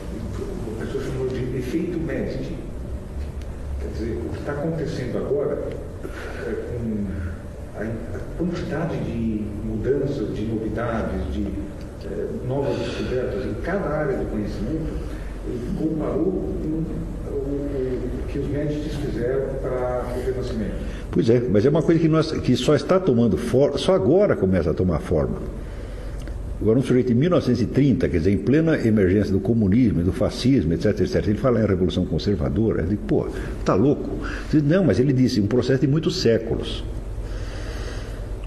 uma pessoa chamou de efeito Medici. Quer dizer, o que está acontecendo agora é, com a, a, quantidade de mudanças, de novidades, de é, novas descobertas em cada área do conhecimento, ele comparou com o que os médicos fizeram para o renascimento. Pois é, mas é uma coisa que, nós, que só está tomando forma, só agora começa a tomar forma. Agora, um sujeito em 1930, quer dizer, em plena emergência do comunismo, do fascismo, etc, etc, ele fala em revolução conservadora, eu digo, pô, tá louco? Diz, não, mas ele disse, um processo de muitos séculos.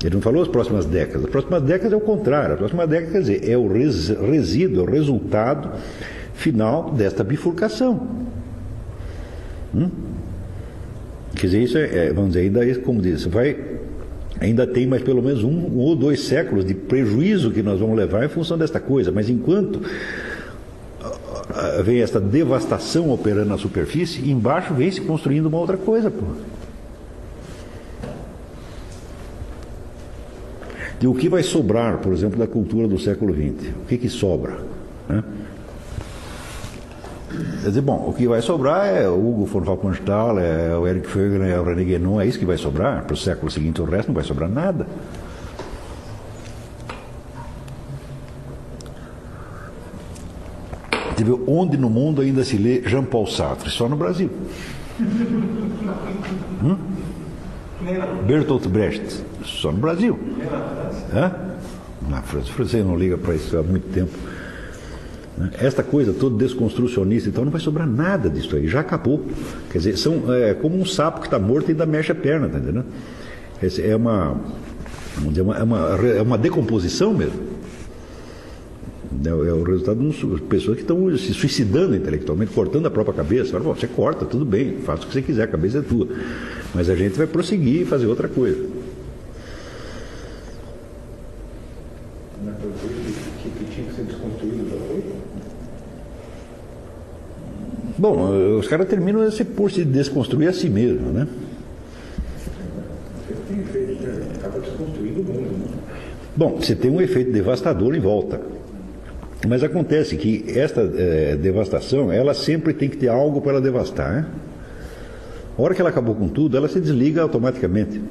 Ele não falou as próximas décadas. As próximas décadas é o contrário. A próxima década, quer dizer, é o resíduo, é o resultado final desta bifurcação. Hum? Quer dizer, isso é, é vamos dizer, ainda, como diz, vai, ainda tem mais pelo menos um, um ou dois séculos de prejuízo que nós vamos levar em função desta coisa, mas enquanto vem esta devastação operando na superfície, embaixo vem se construindo uma outra coisa, pô. De o que vai sobrar, por exemplo, da cultura do século XX? O que, que sobra? Né? Quer dizer, bom, o que vai sobrar é o Hugo von Hofmannsthal, é o Eric Fögel, é o René Guénon, é isso que vai sobrar. Para o século seguinte, o resto não vai sobrar nada. Você onde no mundo ainda se lê Jean Paul Sartre? Só no Brasil. Hum? Bertolt Brecht? Só no Brasil. Hã? Na França. O francês não liga para isso há muito tempo. Esta coisa toda desconstrucionista, então não vai sobrar nada disso aí, já acabou. Quer dizer, são, é como um sapo que está morto e ainda mexe a perna, tá é uma, dizer, uma, é, uma, é uma decomposição mesmo. É, é o resultado de pessoas que estão se suicidando intelectualmente, cortando a própria cabeça. Você corta, tudo bem, faça o que você quiser, a cabeça é tua. Mas a gente vai prosseguir e fazer outra coisa. Bom, os caras terminam por se desconstruir a si mesmo, né? Acaba desconstruindo o mundo. Né? Bom, você tem um efeito devastador em volta. Mas acontece que esta é, devastação, ela sempre tem que ter algo para devastar. Né? A hora que ela acabou com tudo, ela se desliga automaticamente.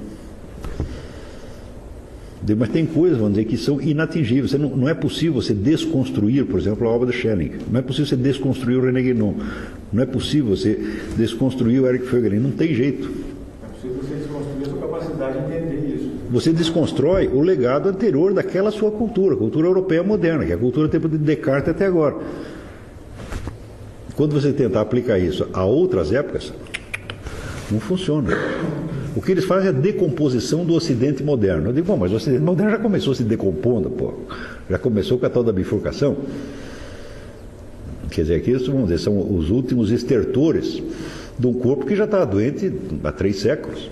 Mas tem coisas, vamos dizer, que são inatingíveis. Não, não, é possível você desconstruir, por exemplo, a obra de Schelling. Não é possível você desconstruir o René Guénon. Não é possível você desconstruir o Eric Fögelen. Não tem jeito. É possível você desconstruir a sua capacidade de entender isso. você desconstrói o legado anterior daquela sua cultura, cultura europeia moderna, que é a cultura do tempo de Descartes até agora. Quando você tentar aplicar isso a outras épocas, não funciona. O que eles fazem é a decomposição do Ocidente moderno. Eu digo, bom, mas o Ocidente moderno já começou se decompondo, pô. Já começou com a tal da bifurcação. Quer dizer, aqui vamos dizer, são os últimos estertores de um corpo que já está doente há três séculos.